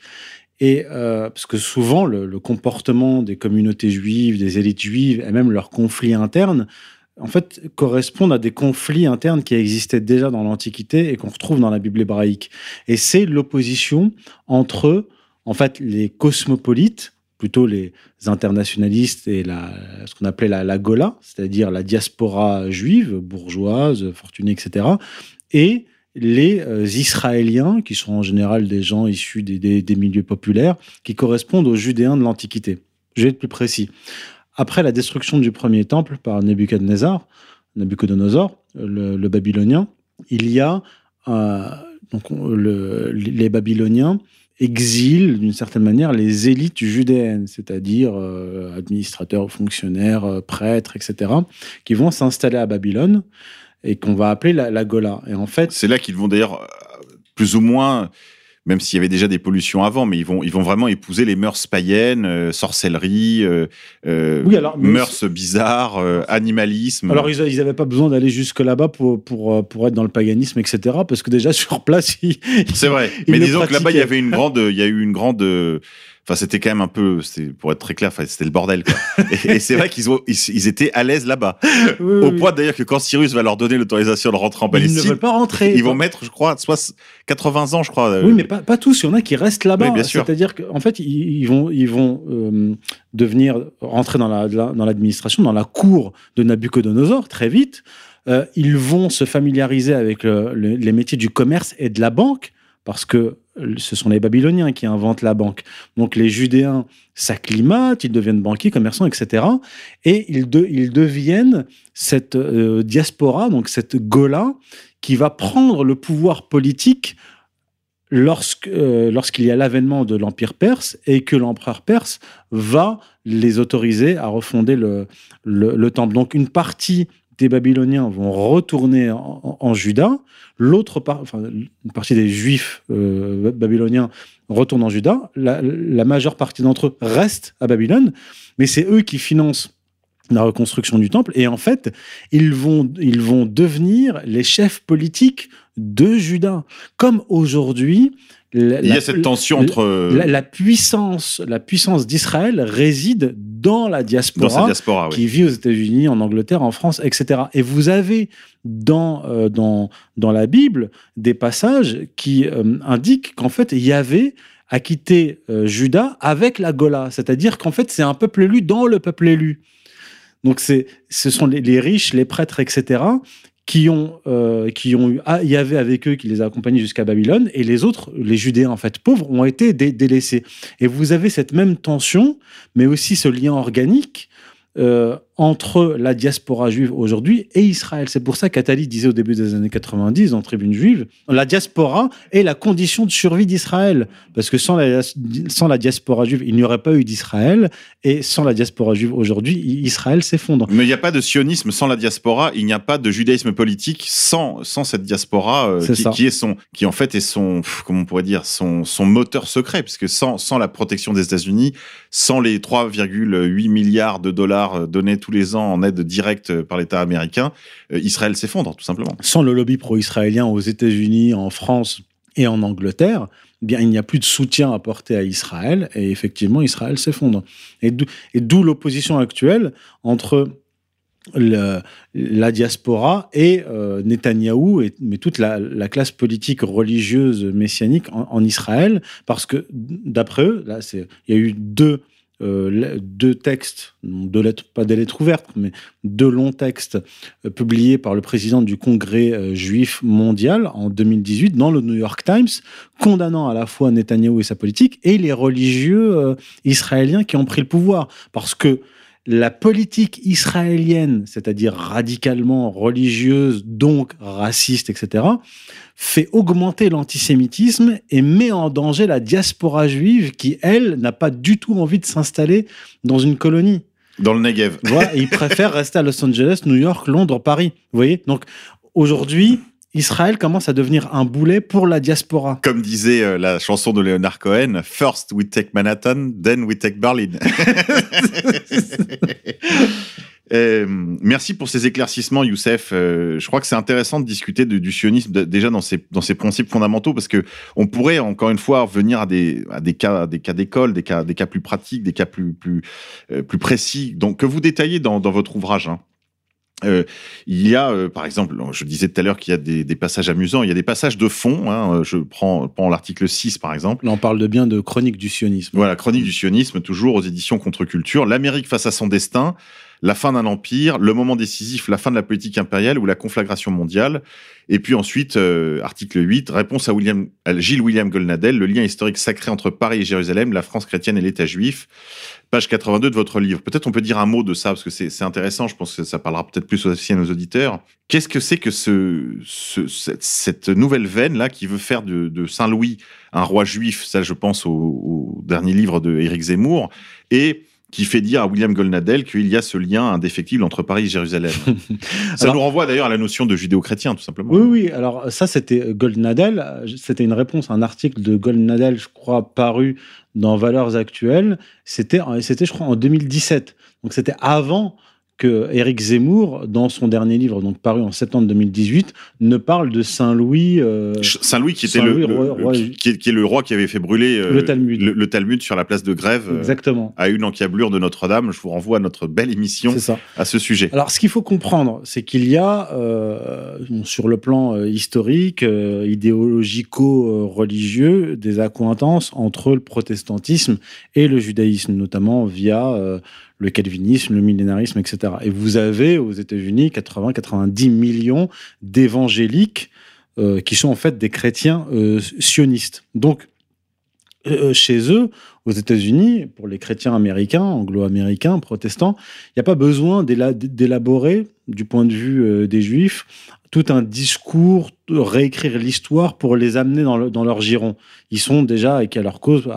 Et euh, parce que souvent, le, comportement des communautés juives, des élites juives, et même leurs conflits internes, en fait, correspondent à des conflits internes qui existaient déjà dans l'Antiquité et qu'on retrouve dans la Bible hébraïque. Et c'est l'opposition entre, en fait, les cosmopolites, plutôt les internationalistes et ce qu'on appelait la, la Gola, c'est-à-dire la diaspora juive, bourgeoise, fortunée, etc., et les euh, Israéliens, qui sont en général des gens issus des, milieux populaires, qui correspondent aux Judéens de l'Antiquité. Je vais être plus précis. Après la destruction du premier temple par Nebuchadnezzar, Nabucodonosor, le, Babylonien, il y a euh, donc on- le- les Babyloniens exilent d'une certaine manière les élites judéennes, c'est-à-dire euh, administrateurs, fonctionnaires, euh, prêtres, etc., qui vont s'installer à Babylone et qu'on va appeler la, la Gola. Et en fait, C'est là qu'ils vont d'ailleurs, euh, plus ou moins, même s'il y avait déjà des pollutions avant, mais ils vont, ils vont vraiment épouser les mœurs païennes, euh, sorcellerie, euh, euh, Oui, alors, mœurs bizarres, euh, animalisme. Alors, ils n'avaient pas besoin d'aller jusque là-bas pour, pour, pour être dans le paganisme, etc. Parce que déjà, sur place, ils, C'est vrai. Ils Mais disons que là-bas, il y avait une grande, il y a eu une grande. Enfin, c'était quand même un peu, pour être très clair, c'était le bordel. Quoi. et et c'est vrai qu'ils ont, ils, ils étaient à l'aise là-bas. Oui, Au oui. point d'ailleurs que quand Cyrus va leur donner l'autorisation de rentrer en Ils ne Palestine, veulent pas rentrer. ils vont mettre, je crois, soit 80 ans, je crois. euh, Oui, mais pas, pas tous. Il y en a qui restent là-bas. Oui, bien sûr. C'est-à-dire qu'en fait, ils, ils vont, ils vont euh, devenir rentrer dans la, dans l'administration, dans la cour de Nabucodonosor très vite. Euh, ils vont se familiariser avec le- le- les métiers du commerce et de la banque parce que ce sont les Babyloniens qui inventent la banque. Donc les Judéens s'acclimatent, ils deviennent banquiers, commerçants, etc. Et ils, de- ils deviennent cette euh, diaspora, donc cette Gola, qui va prendre le pouvoir politique euh, lorsqu'il y a l'avènement de l'Empire perse et que l'empereur perse va les autoriser à refonder le temple. Donc une partie des Babyloniens vont retourner en, Juda, l'autre enfin, une partie des Juifs euh, babyloniens retourne en Juda, la, la majeure partie d'entre eux reste à Babylone, mais c'est eux qui financent la reconstruction du temple. Et en fait, ils vont, ils vont devenir les chefs politiques de Juda. Comme aujourd'hui, il y a cette tension entre euh, la, la puissance, la puissance d'Israël réside dans la dans diaspora. Oui. qui vit aux États-Unis, en Angleterre, en France, etc. Et vous avez dans, euh, dans, dans la Bible des passages qui euh, indiquent qu'en fait, Yahvé a quitté euh, Juda avec la Gola. C'est-à-dire qu'en fait, c'est un peuple élu dans le peuple élu. Donc, c'est, ce sont les, les riches, les prêtres, etc., qui ont, euh, qui ont eu ah, Yahvé avec eux, qui les a accompagnés jusqu'à Babylone, et les autres, les Judéens, en fait, pauvres, ont été dé- délaissés. Et vous avez cette même tension, mais aussi ce lien organique euh, entre la diaspora juive aujourd'hui et Israël. C'est pour ça qu'Atali disait au début des années 90 dans Tribune juive, la diaspora est la condition de survie d'Israël. Parce que sans la, sans la diaspora juive, il n'y aurait pas eu d'Israël. Et sans la diaspora juive aujourd'hui, Israël s'effondre. Mais il n'y a pas de sionisme sans la diaspora, il n'y a pas de judaïsme politique sans, sans cette diaspora euh, qui, est son, qui en fait est son, comment on pourrait dire, son, son moteur secret, puisque sans, sans la protection des États-Unis, sans les 3,8 milliards de dollars euh, donnés tous les ans en aide directe par l'État américain, euh, Israël s'effondre, tout simplement. Sans le lobby pro-israélien aux États-Unis, en France et en Angleterre, eh bien, il n'y a plus de soutien apporté à Israël et effectivement, Israël s'effondre. Et d'où- l'opposition actuelle entre la diaspora et euh, Netanyahou, et, toute la, la classe politique religieuse messianique en, en Israël, parce que d'après eux, là, il y a eu deux, euh, deux textes, lettres, pas des lettres ouvertes, mais deux longs textes euh, publiés par le président du Congrès euh, juif mondial en 2018 dans le New York Times, condamnant à la fois Netanyahou et sa politique et les religieux israéliens qui ont pris le pouvoir. Parce que la politique israélienne, c'est-à-dire radicalement religieuse, donc raciste, etc., fait augmenter l'antisémitisme et met en danger la diaspora juive qui, elle, n'a pas du tout envie de s'installer dans une colonie. Dans le Negev. Voilà, ils préfèrent rester à Los Angeles, New York, Londres, Paris. Vous voyez? Donc aujourd'hui, Israël commence à devenir un boulet pour la diaspora. Comme disait euh, la chanson de Leonard Cohen, First we take Manhattan, then we take Berlin. Euh, merci pour ces éclaircissements, Youssef. Euh, je crois que c'est intéressant de discuter du sionisme déjà dans ses, dans ses principes fondamentaux parce que on pourrait encore une fois revenir à des, à des cas, des cas d'école, des cas, des cas plus pratiques, des cas plus, plus, plus précis, donc que vous détaillez dans, dans votre ouvrage. hein. Euh, il y a, euh, par exemple, je disais tout à l'heure qu'il y a des, des passages amusants, il y a des passages de fond. hein, je prends, prends l'article 6, par exemple. Là, on parle de bien de chronique du sionisme. Voilà, chronique du sionisme, toujours aux éditions Contre-Culture. L'Amérique face à son destin. La fin d'un empire, le moment décisif, la fin de la politique impériale ou la conflagration mondiale. Et puis ensuite, euh, article 8, réponse à, Gilles William Golnadel, le lien historique sacré entre Paris et Jérusalem, la France chrétienne et l'État juif. Page 82 de votre livre. Peut-être on peut dire un mot de ça, parce que c'est intéressant, je pense que ça parlera peut-être plus aussi à nos auditeurs. Qu'est-ce que c'est que ce, ce- cette, nouvelle veine-là qui veut faire de, Saint-Louis un roi juif? Ça, je pense au, dernier livre de Zemmour. Et qui fait dire à William Golnadel qu'il y a ce lien indéfectible entre Paris et Jérusalem. ça Alors- nous renvoie d'ailleurs à la notion de judéo-chrétien, tout simplement. Oui, oui. Alors ça, c'était Goldnadel. C'était une réponse à un article de Goldnadel, je crois, paru dans Valeurs Actuelles. C'était, c'était, je crois, en 2017. Donc c'était avant que Éric Zemmour, dans son dernier livre, donc paru en septembre 2018, ne parle de Saint-Louis. euh, Saint-Louis, qui était le, le- roi- le- roi- qui, qui est, qui est le roi qui avait fait brûler euh, Le Talmud. le, le Talmud sur la place de Grève euh, à une encablure de Notre-Dame. Je vous renvoie à notre belle émission ça. à ce sujet. Alors, ce qu'il faut comprendre, c'est qu'il y a, sur le plan historique, idéologico-religieux, des accointances entre le protestantisme et le judaïsme, notamment via le calvinisme, le millénarisme, etc. Et vous avez aux États-Unis 80-90 millions d'évangéliques euh, qui sont en fait des chrétiens euh, sionistes. Donc, euh, chez eux, aux États-Unis, pour les chrétiens américains, anglo-américains, protestants, il n'y a pas besoin d'éla- d'élaborer, du point de vue des juifs, tout un discours, réécrire l'histoire pour les amener dans, le- dans leur giron. Ils sont déjà, et qu'à leur cause,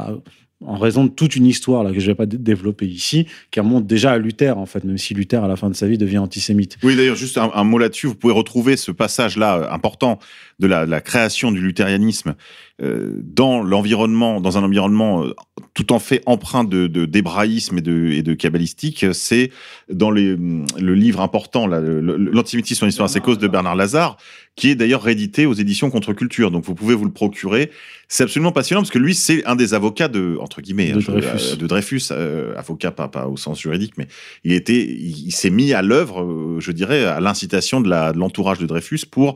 en raison de toute une histoire là, que je ne vais pas dé- développer ici, qui remonte déjà à Luther, en fait, même si Luther, à la fin de sa vie, devient antisémite. Oui, d'ailleurs, juste un, un mot là-dessus. Vous pouvez retrouver ce passage-là euh, important de la, la création du luthérianisme euh, dans l'environnement, dans un environnement euh, tout en fait empreint de de- d'hébraïsme et de, et de kabbalistique. C'est dans les, hum, le livre important, l'antisémitisme en histoire à ses causes de Bernard Lazare, qui est d'ailleurs réédité aux éditions Contre-Culture. Donc vous pouvez vous le procurer. C'est absolument passionnant parce que lui, c'est un des avocats de, entre guillemets, De hein, Dreyfus. euh, de Dreyfus, euh, avocat pas, pas au sens juridique, mais il était, il, il s'est mis à l'œuvre, je dirais, à l'incitation de la- de l'entourage de Dreyfus pour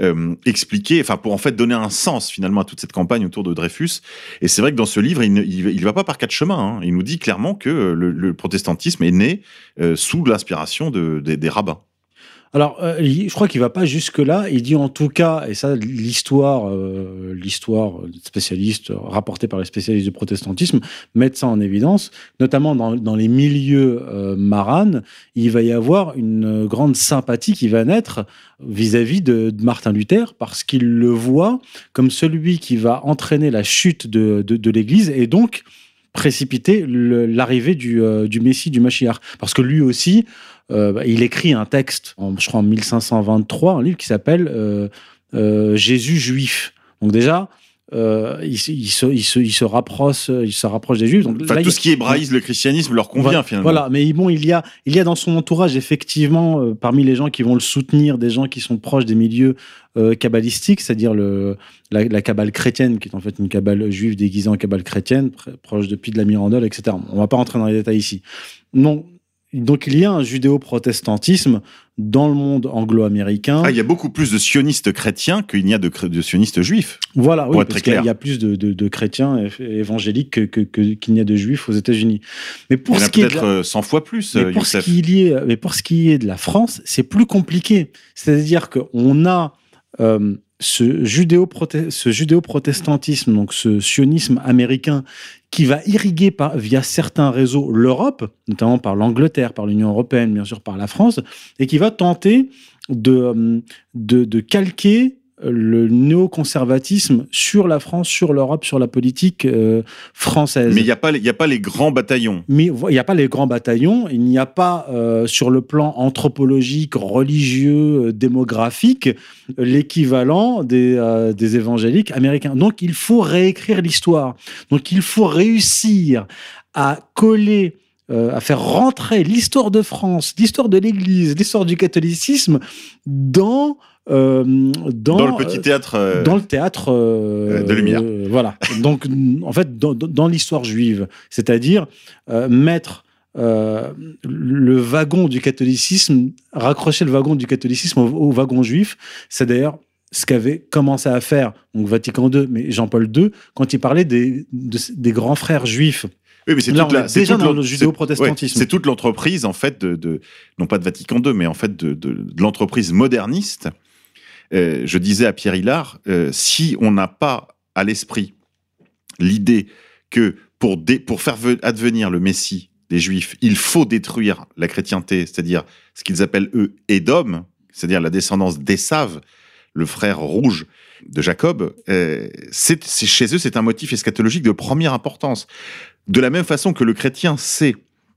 euh, expliquer, enfin pour en fait donner un sens finalement à toute cette campagne autour de Dreyfus. Et c'est vrai que dans ce livre, il ne il, va pas par quatre chemins. hein. Il nous dit clairement que euh, le, le protestantisme est né euh, sous l'inspiration de, des rabbins. Alors, euh, je crois qu'il va pas jusque là. Il dit en tout cas, et ça, l'histoire, euh, l'histoire spécialiste rapportée par les spécialistes du protestantisme met ça en évidence, notamment dans, les milieux euh, maranes. Il va y avoir une grande sympathie qui va naître vis-à-vis de, Martin Luther parce qu'il le voit comme celui qui va entraîner la chute de, l'Église et donc précipiter l'arrivée du, euh, du Messie, du Mashiach. Parce que lui aussi, euh, bah, il écrit un texte, en, je crois en 1523, un livre qui s'appelle euh, euh, Jésus juif. Donc déjà, euh, il, se- il se, il, se, il se rapproche, il se rapproche des juifs. Donc Enfin, là, tout ce qui hébraïse le christianisme leur convient voilà, finalement. Voilà, mais bon, il y a, il y a dans son entourage effectivement, euh, parmi les gens qui vont le soutenir, des gens qui sont proches des milieux euh, kabbalistiques, c'est-à-dire le la, la kabbale chrétienne, qui est en fait une kabbale juive déguisée en kabbale chrétienne, pr- proche de Puy de la Mirandole, etc. On va pas rentrer dans les détails ici. Non. Donc il y a un judéo-protestantisme dans le monde anglo-américain. Ah, il y a beaucoup plus de sionistes chrétiens qu'il n'y a de, sionistes juifs. Voilà, oui, Pour être parce qu'il y a- clair. il y a plus de, de- de chrétiens évangéliques que- que- que- qu'il n'y a de juifs aux États-Unis. Mais pour il y en ce a qui est de peut-être la- euh, 100 fois plus, mais euh, pour, ce Youssef. qui est, mais pour ce qui est de la France, c'est plus compliqué. C'est-à-dire qu'on a euh, ce judéo-protestantisme, donc ce sionisme américain, qui va irriguer par, via certains réseaux l'Europe, notamment par l'Angleterre, par l'Union européenne, bien sûr par la France, et qui va tenter de, euh, de, de calquer le néoconservatisme sur la France, sur l'Europe, sur la politique euh, française. Mais il n'y a, pas les- il y a pas les grands bataillons. Mais il n'y a pas les grands bataillons, il n'y a pas euh, sur le plan anthropologique, religieux, euh, démographique, l'équivalent des, des évangéliques américains. Donc il faut réécrire l'histoire. Donc il faut réussir à coller, euh, à faire rentrer l'histoire de France, l'histoire de l'Église, l'histoire du catholicisme dans... euh, dans, Dans, le petit théâtre. euh, dans le théâtre euh, euh, de lumière. euh, voilà. Donc, en fait, dans, l'histoire juive, c'est-à-dire euh, mettre euh, le wagon du catholicisme, raccrocher le wagon du catholicisme au, au wagon juif. C'est d'ailleurs ce qu'avait commencé à faire donc Vatican II, mais Jean-Paul II, quand il parlait des, de- des grands frères juifs. Oui, mais c'est toute la- déjà toute dans le c'est- judéo-protestantisme. ouais, C'est toute l'entreprise, en fait, de, de- non pas de Vatican II, mais en fait de, de- de l'entreprise moderniste. Euh, je disais à Pierre Hillard, euh, si on n'a pas à l'esprit l'idée que pour, dé- pour faire ve- advenir le Messie des Juifs, il faut détruire la chrétienté, c'est-à-dire ce qu'ils appellent eux Édom, c'est-à-dire la descendance d'Esav, le frère rouge de Jacob, euh, c'est- chez eux, c'est un motif eschatologique de première importance. De la même façon que le chrétien sait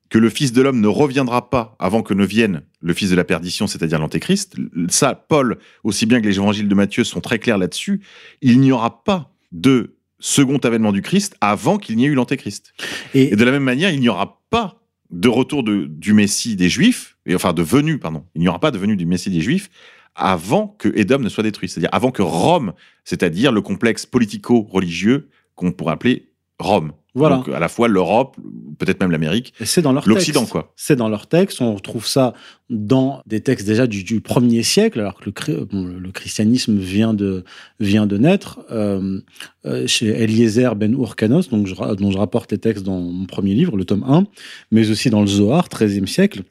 que le Fils de l'homme ne reviendra pas avant que ne vienne le Fils de la perdition, c'est-à-dire l'Antéchrist, ça, Paul, aussi bien que les évangiles de Matthieu sont très clairs là-dessus, il n'y aura pas de second avènement du Christ avant qu'il n'y ait eu l'Antéchrist. Et, Et de la même manière, il n'y aura pas de retour de- du Messie des Juifs, et enfin de venue, pardon, il n'y aura pas de venue du Messie des Juifs avant que Édom ne soit détruit, c'est-à-dire avant que Rome, c'est-à-dire le complexe politico-religieux qu'on pourrait appeler Rome. Voilà. Donc à la fois l'Europe, peut-être même l'Amérique, c'est dans leur l'Occident, quoi. C'est dans leur texte. On retrouve ça dans des textes déjà du, du premier siècle, alors que le, bon, christianisme vient de, vient de naître. euh, euh, chez Eliezer ben Urkanos, donc je dont je rapporte les textes dans mon premier livre, le tome 1, mais aussi dans le Zohar, 13e siècle.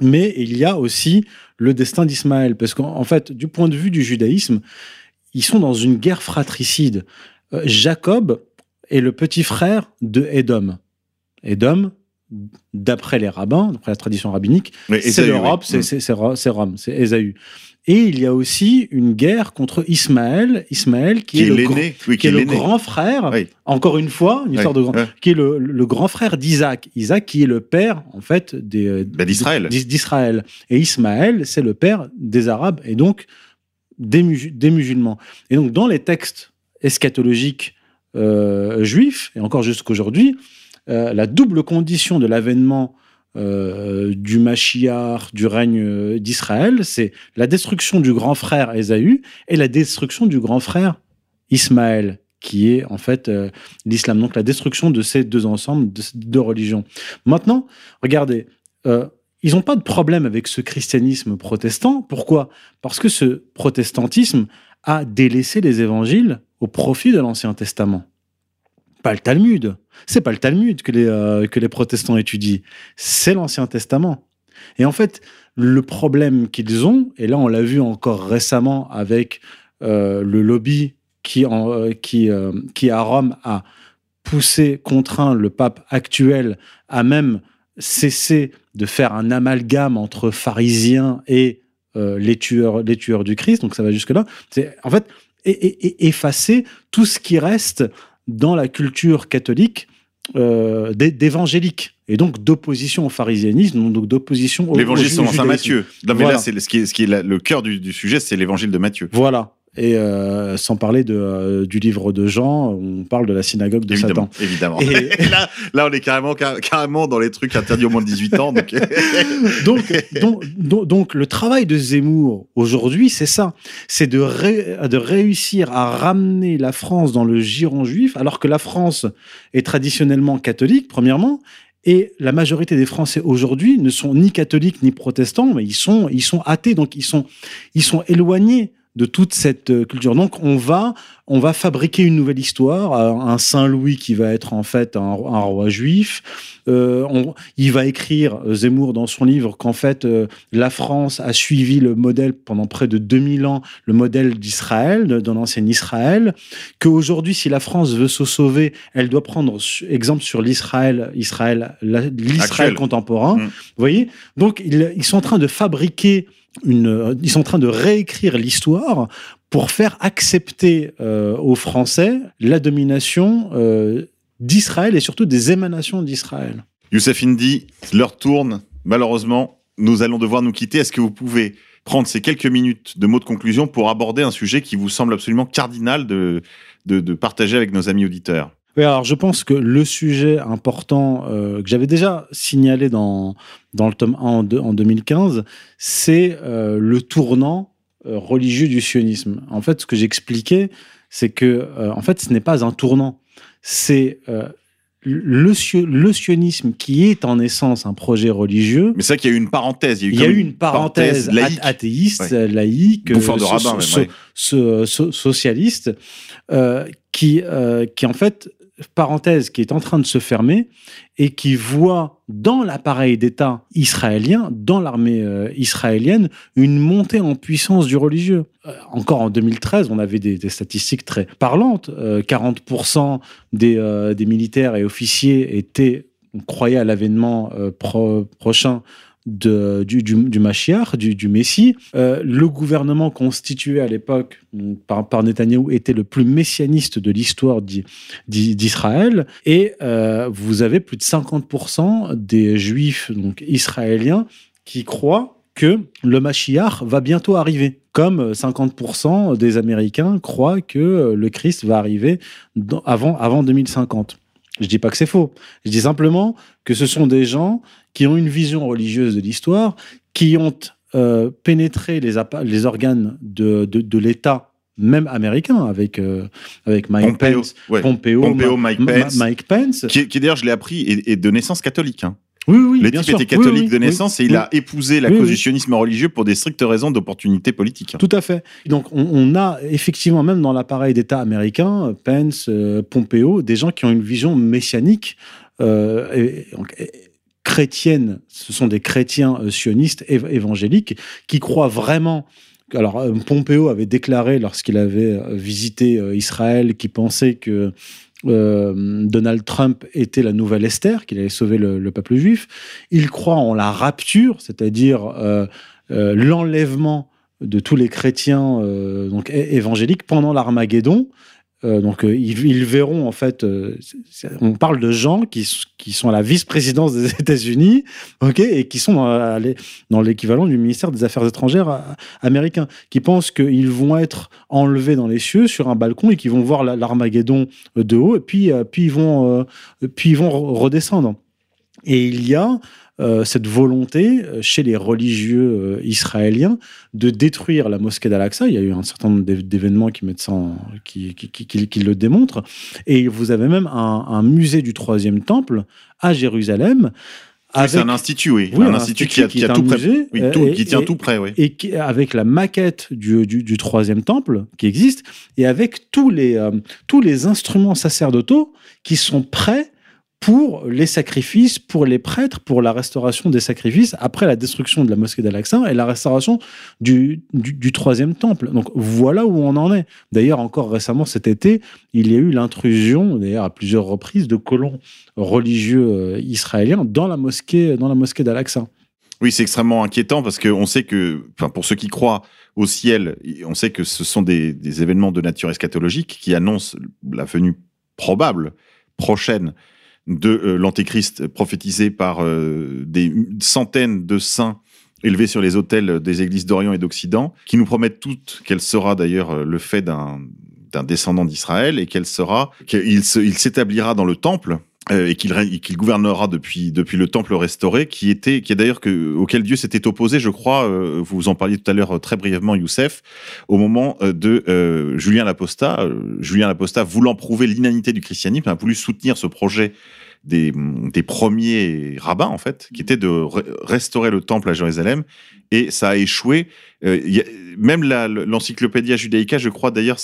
Mais il y a aussi le destin d'Ismaël, parce qu'en en fait, du point de vue du judaïsme, ils sont dans une guerre fratricide. Euh, Jacob est le petit frère de Édom. Édom, d'après les rabbins, d'après la tradition rabbinique, c'est l'Europe, oui. c'est- Mm. c'est c'est Ro- c'est Rome, c'est Ésaü. Et il y a aussi une guerre contre Ismaël, Ismaël qui, Qui est le, grand- oui, qui est le grand frère, Oui. encore une fois, une histoire de grand, qui est le, le grand frère d'Isaac. Isaac qui est le père, en fait, euh, Bah, d'Israël. d'Is- d'Israël. Et Ismaël, c'est le père des Arabes et donc des musulmans. Et donc, dans les textes eschatologiques euh, juifs, et encore jusqu'aujourd'hui, euh, la double condition de l'avènement euh, du Mashiach, du règne d'Israël, c'est la destruction du grand frère Ésaü et la destruction du grand frère Ismaël, qui est en fait l'islam. Donc la destruction de ces deux ensembles, de ces deux religions. Maintenant, regardez, ils n'ont pas de problème avec ce christianisme protestant. Pourquoi? Parce que ce protestantisme a délaissé les évangiles au profit de l'Ancien Testament. Pas le Talmud. C'est pas le Talmud que les, euh, que les protestants étudient. C'est l'Ancien Testament. Et en fait, le problème qu'ils ont, et là on l'a vu encore récemment avec euh, le lobby qui, en, euh, qui, qui à Rome a poussé, contraint le pape actuel à même cesser de faire un amalgame entre pharisiens et euh, les, tueurs, les tueurs du Christ, donc ça va jusque-là. C'est en fait et, et- et effacer tout ce qui reste dans la culture catholique euh, d'é- d'évangélique et donc d'opposition au pharisianisme, donc d'opposition au L'évangile selon saint. Matthieu. Non, mais Voilà. là, c'est ce qui est, ce qui est la- le cœur du, du sujet, c'est l'évangile de Matthieu. Voilà. Et euh, sans parler de, euh, du livre de Jean, on parle de la synagogue de Évidemment, Satan. évidemment. Et- Et là, là, on est carrément, car- carrément dans les trucs interdits au moins de 18 ans. Donc... donc, donc, donc, donc, le travail de Zemmour aujourd'hui, c'est ça. C'est de, ré- de réussir à ramener la France dans le giron juif, alors que la France est traditionnellement catholique, premièrement. Et la majorité des Français aujourd'hui ne sont ni catholiques ni protestants, mais ils sont, ils sont athées, donc ils sont, ils sont éloignés de toute cette euh, culture. Donc on va, on va fabriquer une nouvelle histoire, un un Saint Louis qui va être en fait un, un roi juif. Euh, on- il va écrire euh, Zemmour dans son livre qu'en fait euh, la France a suivi le modèle pendant près de 2000 ans, le modèle d'Israël, de, de l'ancien Israël, qu'aujourd'hui si la France veut se sauver, elle doit prendre exemple sur l'Israël, Israël, l'Israël contemporain. Mm. Vous voyez? Donc ils, ils sont en train de fabriquer euh, ils sont en train de réécrire l'histoire pour faire accepter euh, aux Français la domination euh, d'Israël et surtout des émanations d'Israël. Youssef Indy, l'heure tourne. Malheureusement, nous allons devoir nous quitter. Est-ce que vous pouvez prendre ces quelques minutes de mots de conclusion pour aborder un sujet qui vous semble absolument cardinal de partager avec nos amis auditeurs? Oui, alors je pense que le sujet important euh, que j'avais déjà signalé dans, dans le tome 1 en, deux- en 2015, c'est euh, le tournant euh, religieux du sionisme. En fait, ce que j'expliquais, c'est que euh, en fait, ce n'est pas un tournant, c'est euh, le, sio- le sionisme qui est en essence un projet religieux. Mais c'est vrai qu'il y a eu une parenthèse. Il y a eu, Il y a comme eu une parenthèse, laïque. athéiste, Ouais. laïque, so- rabbin, so- même, ouais. so- so- socialiste, euh, qui, euh, qui en fait parenthèse qui est en train de se fermer et qui voit dans l'appareil d'État israélien, dans l'armée euh, israélienne, une montée en puissance du religieux. Euh, encore en 2013, on avait des, statistiques très parlantes. Euh, 40% des, euh, des militaires et officiers étaient croyaient à l'avènement pro- prochain du, du, du du, Messie. Euh, le gouvernement constitué à l'époque mm, par, par Netanyahou était le plus messianiste de l'histoire d'I- d'I- d'Israël. Et euh, vous avez plus de 50% des juifs donc, israéliens qui croient que le Mashiach va bientôt arriver. Comme euh, 50% des Américains croient que euh, le Christ va arriver avant, avant 2050. Je dis pas que c'est faux. Je dis simplement que ce sont des gens qui ont une vision religieuse de l'histoire, qui ont euh, pénétré les, organes de, de, de l'État, même américain, avec, euh, avec Mike Pompeo, Pence, ouais. Pompeo, Mike Pence. Mike Pence. Qui, qui, d'ailleurs, je l'ai appris, est, est de naissance catholique. hein. Oui, oui, Le bien type sûr. était catholique oui, de oui, naissance et il a épousé la Oui, cause oui. du sionisme religieux pour des strictes raisons d'opportunité politique. Tout à fait. Donc, on, on a effectivement, même dans l'appareil d'État américain, Pence, euh, Pompeo, des gens qui ont une vision messianique euh, et- et- chrétienne. Ce sont des chrétiens euh, sionistes év- évangéliques qui croient vraiment. Alors, euh, Pompeo avait déclaré lorsqu'il avait euh, visité Israël qu'il pensait que Donald Trump était la nouvelle Esther, qu'il allait sauver le, le peuple juif. Il croit en la rapture, c'est-à-dire l'enlèvement de tous les chrétiens donc évangéliques pendant l'Armageddon. Euh, donc euh, ils, verront en fait, euh, on parle de gens qui, qui sont à la vice-présidence des États-Unis, ok, et qui sont dans, l'équivalent du ministère des Affaires étrangères américain, qui pensent qu'ils vont être enlevés dans les cieux sur un balcon et qu'ils vont voir la- l'Armageddon de haut, et puis puis ils vont puis ils vont re- redescendre. Et il y a cette volonté euh, chez les religieux euh, israéliens de détruire la mosquée d'Al-Aqsa. Il y a eu un certain nombre d'év- d'événements qui, mettent ça en- qui, qui, qui- qui- qui le démontrent. Et vous avez même un, un musée du troisième temple à Jérusalem. C'est un institut, oui. Oui, un, un institut institut qui a, qui qui a est tout près. musée, oui, euh, tout- et- qui tient et- tout près, oui. et qui, avec la maquette du, du, du troisième temple qui existe, et avec tous les, euh, tous les instruments sacerdotaux qui sont prêts pour les sacrifices, pour les prêtres, pour la restauration des sacrifices après la destruction de la mosquée d'Al-Aqsa et la restauration du, du, troisième temple. Donc voilà où on en est. D'ailleurs, encore récemment cet été, il y a eu l'intrusion, d'ailleurs à plusieurs reprises, de colons religieux euh, israéliens dans la mosquée, dans mosquée d'Al-Aqsa. Oui, c'est extrêmement inquiétant parce qu'on sait que, enfin, pour ceux qui croient au ciel, on sait que ce sont des, des événements de nature eschatologique qui annoncent la venue probable, prochaine, de euh, l'antéchrist prophétisé par euh, des centaines de saints élevés sur les autels des églises d'Orient et d'Occident, qui nous promettent toutes qu'elle sera d'ailleurs euh, le fait d'un descendant d'Israël et qu'elle sera, qu'il s'établira dans le temple et qu'il qu'il gouvernera depuis depuis le temple restauré, qui était, qui est d'ailleurs que auquel Dieu s'était opposé, je crois. euh, vous en parliez tout à l'heure euh, très brièvement, Youssef, au moment euh, de euh, Julien l'Apostat. Euh, Julien l'Apostat, voulant prouver l'inanité du christianisme, a voulu soutenir ce projet des, des premiers rabbins, en fait, qui était de re- restaurer le temple à Jérusalem, et ça a échoué. Euh, y a- même l'encyclopédia judaïca, je crois d'ailleurs,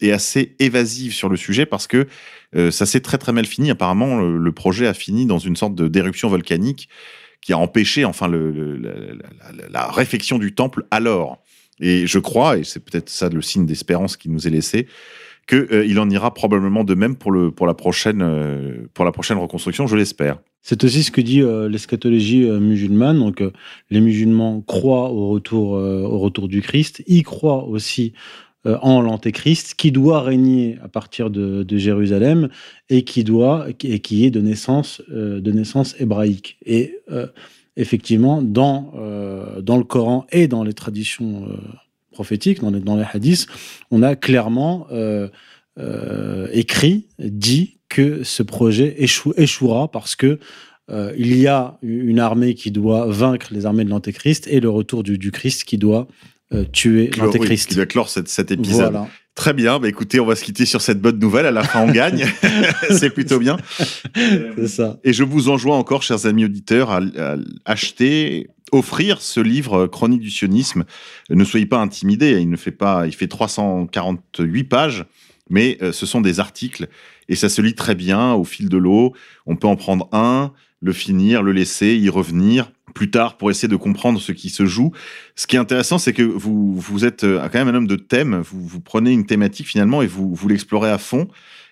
est assez évasive sur le sujet parce que euh, ça s'est très très mal fini. Apparemment, le, projet a fini dans une sorte d'éruption volcanique qui a empêché enfin la, réfection du temple alors. Et je crois, et c'est peut-être ça le signe d'espérance qui nous est laissé, qu'il en ira probablement de même pour, le, pour, la prochaine, euh, pour la prochaine reconstruction, je l'espère. C'est aussi ce que dit euh, l'eschatologie euh, musulmane. Donc, euh, les musulmans croient au retour, euh, au retour du Christ. Ils croient aussi euh, en l'antéchrist qui doit régner à partir de, Jérusalem et qui doit et qui est de naissance euh, de naissance hébraïque. Et euh, effectivement, dans euh, dans le Coran et dans les traditions euh, prophétiques, dans les, dans les hadiths, on a clairement euh, euh, écrit, dit que ce projet échou- échouera parce que euh, il y a une armée qui doit vaincre les armées de l'Antéchrist et le retour du, Christ qui doit euh, tuer Clore- oui, l'Antéchrist. qui doit clore cet, cet épisode. Voilà. Très bien, bah écoutez, on va se quitter sur cette bonne nouvelle. À la fin, on gagne. c'est plutôt bien. C'est ça. Et je vous enjoins encore, chers amis auditeurs, à, à acheter, offrir ce livre euh, Chronique du sionisme. Ne soyez pas intimidés, il ne fait pas, il fait 348 pages. mais euh, ce sont des articles et ça se lit très bien au fil de l'eau. On peut en prendre un, le finir, le laisser, y revenir plus tard pour essayer de comprendre ce qui se joue. Ce qui est intéressant, c'est que vous, vous êtes euh, quand même un homme de thème. Vous, vous prenez une thématique finalement et vous, vous l'explorez à fond.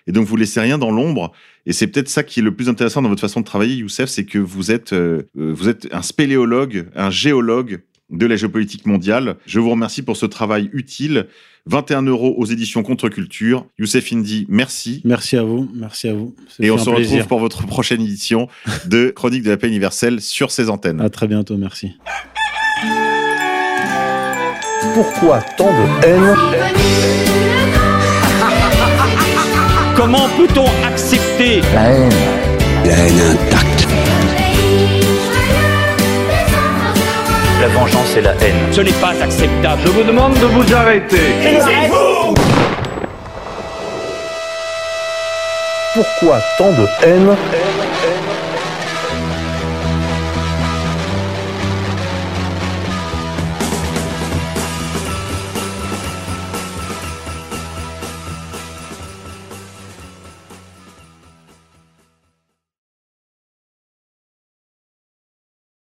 Et donc, vous laissez rien dans l'ombre. Et c'est peut-être ça qui est le plus intéressant dans votre façon de travailler, Youssef, c'est que vous êtes, euh, euh, vous êtes un spéléologue, un géologue de la géopolitique mondiale. Je vous remercie pour ce travail utile. 21 euros aux éditions Contre-Culture. Youssef Indy, merci. Merci à vous. Merci à vous. Ça Et on se plaisir. retrouve pour votre prochaine édition de Chronique de la paix universelle sur ces antennes. À très bientôt. Merci. Pourquoi tant de haine Comment peut-on accepter La haine intacte. La vengeance et la haine. Ce n'est pas acceptable. Je vous demande de vous arrêter. Pourquoi tant de haine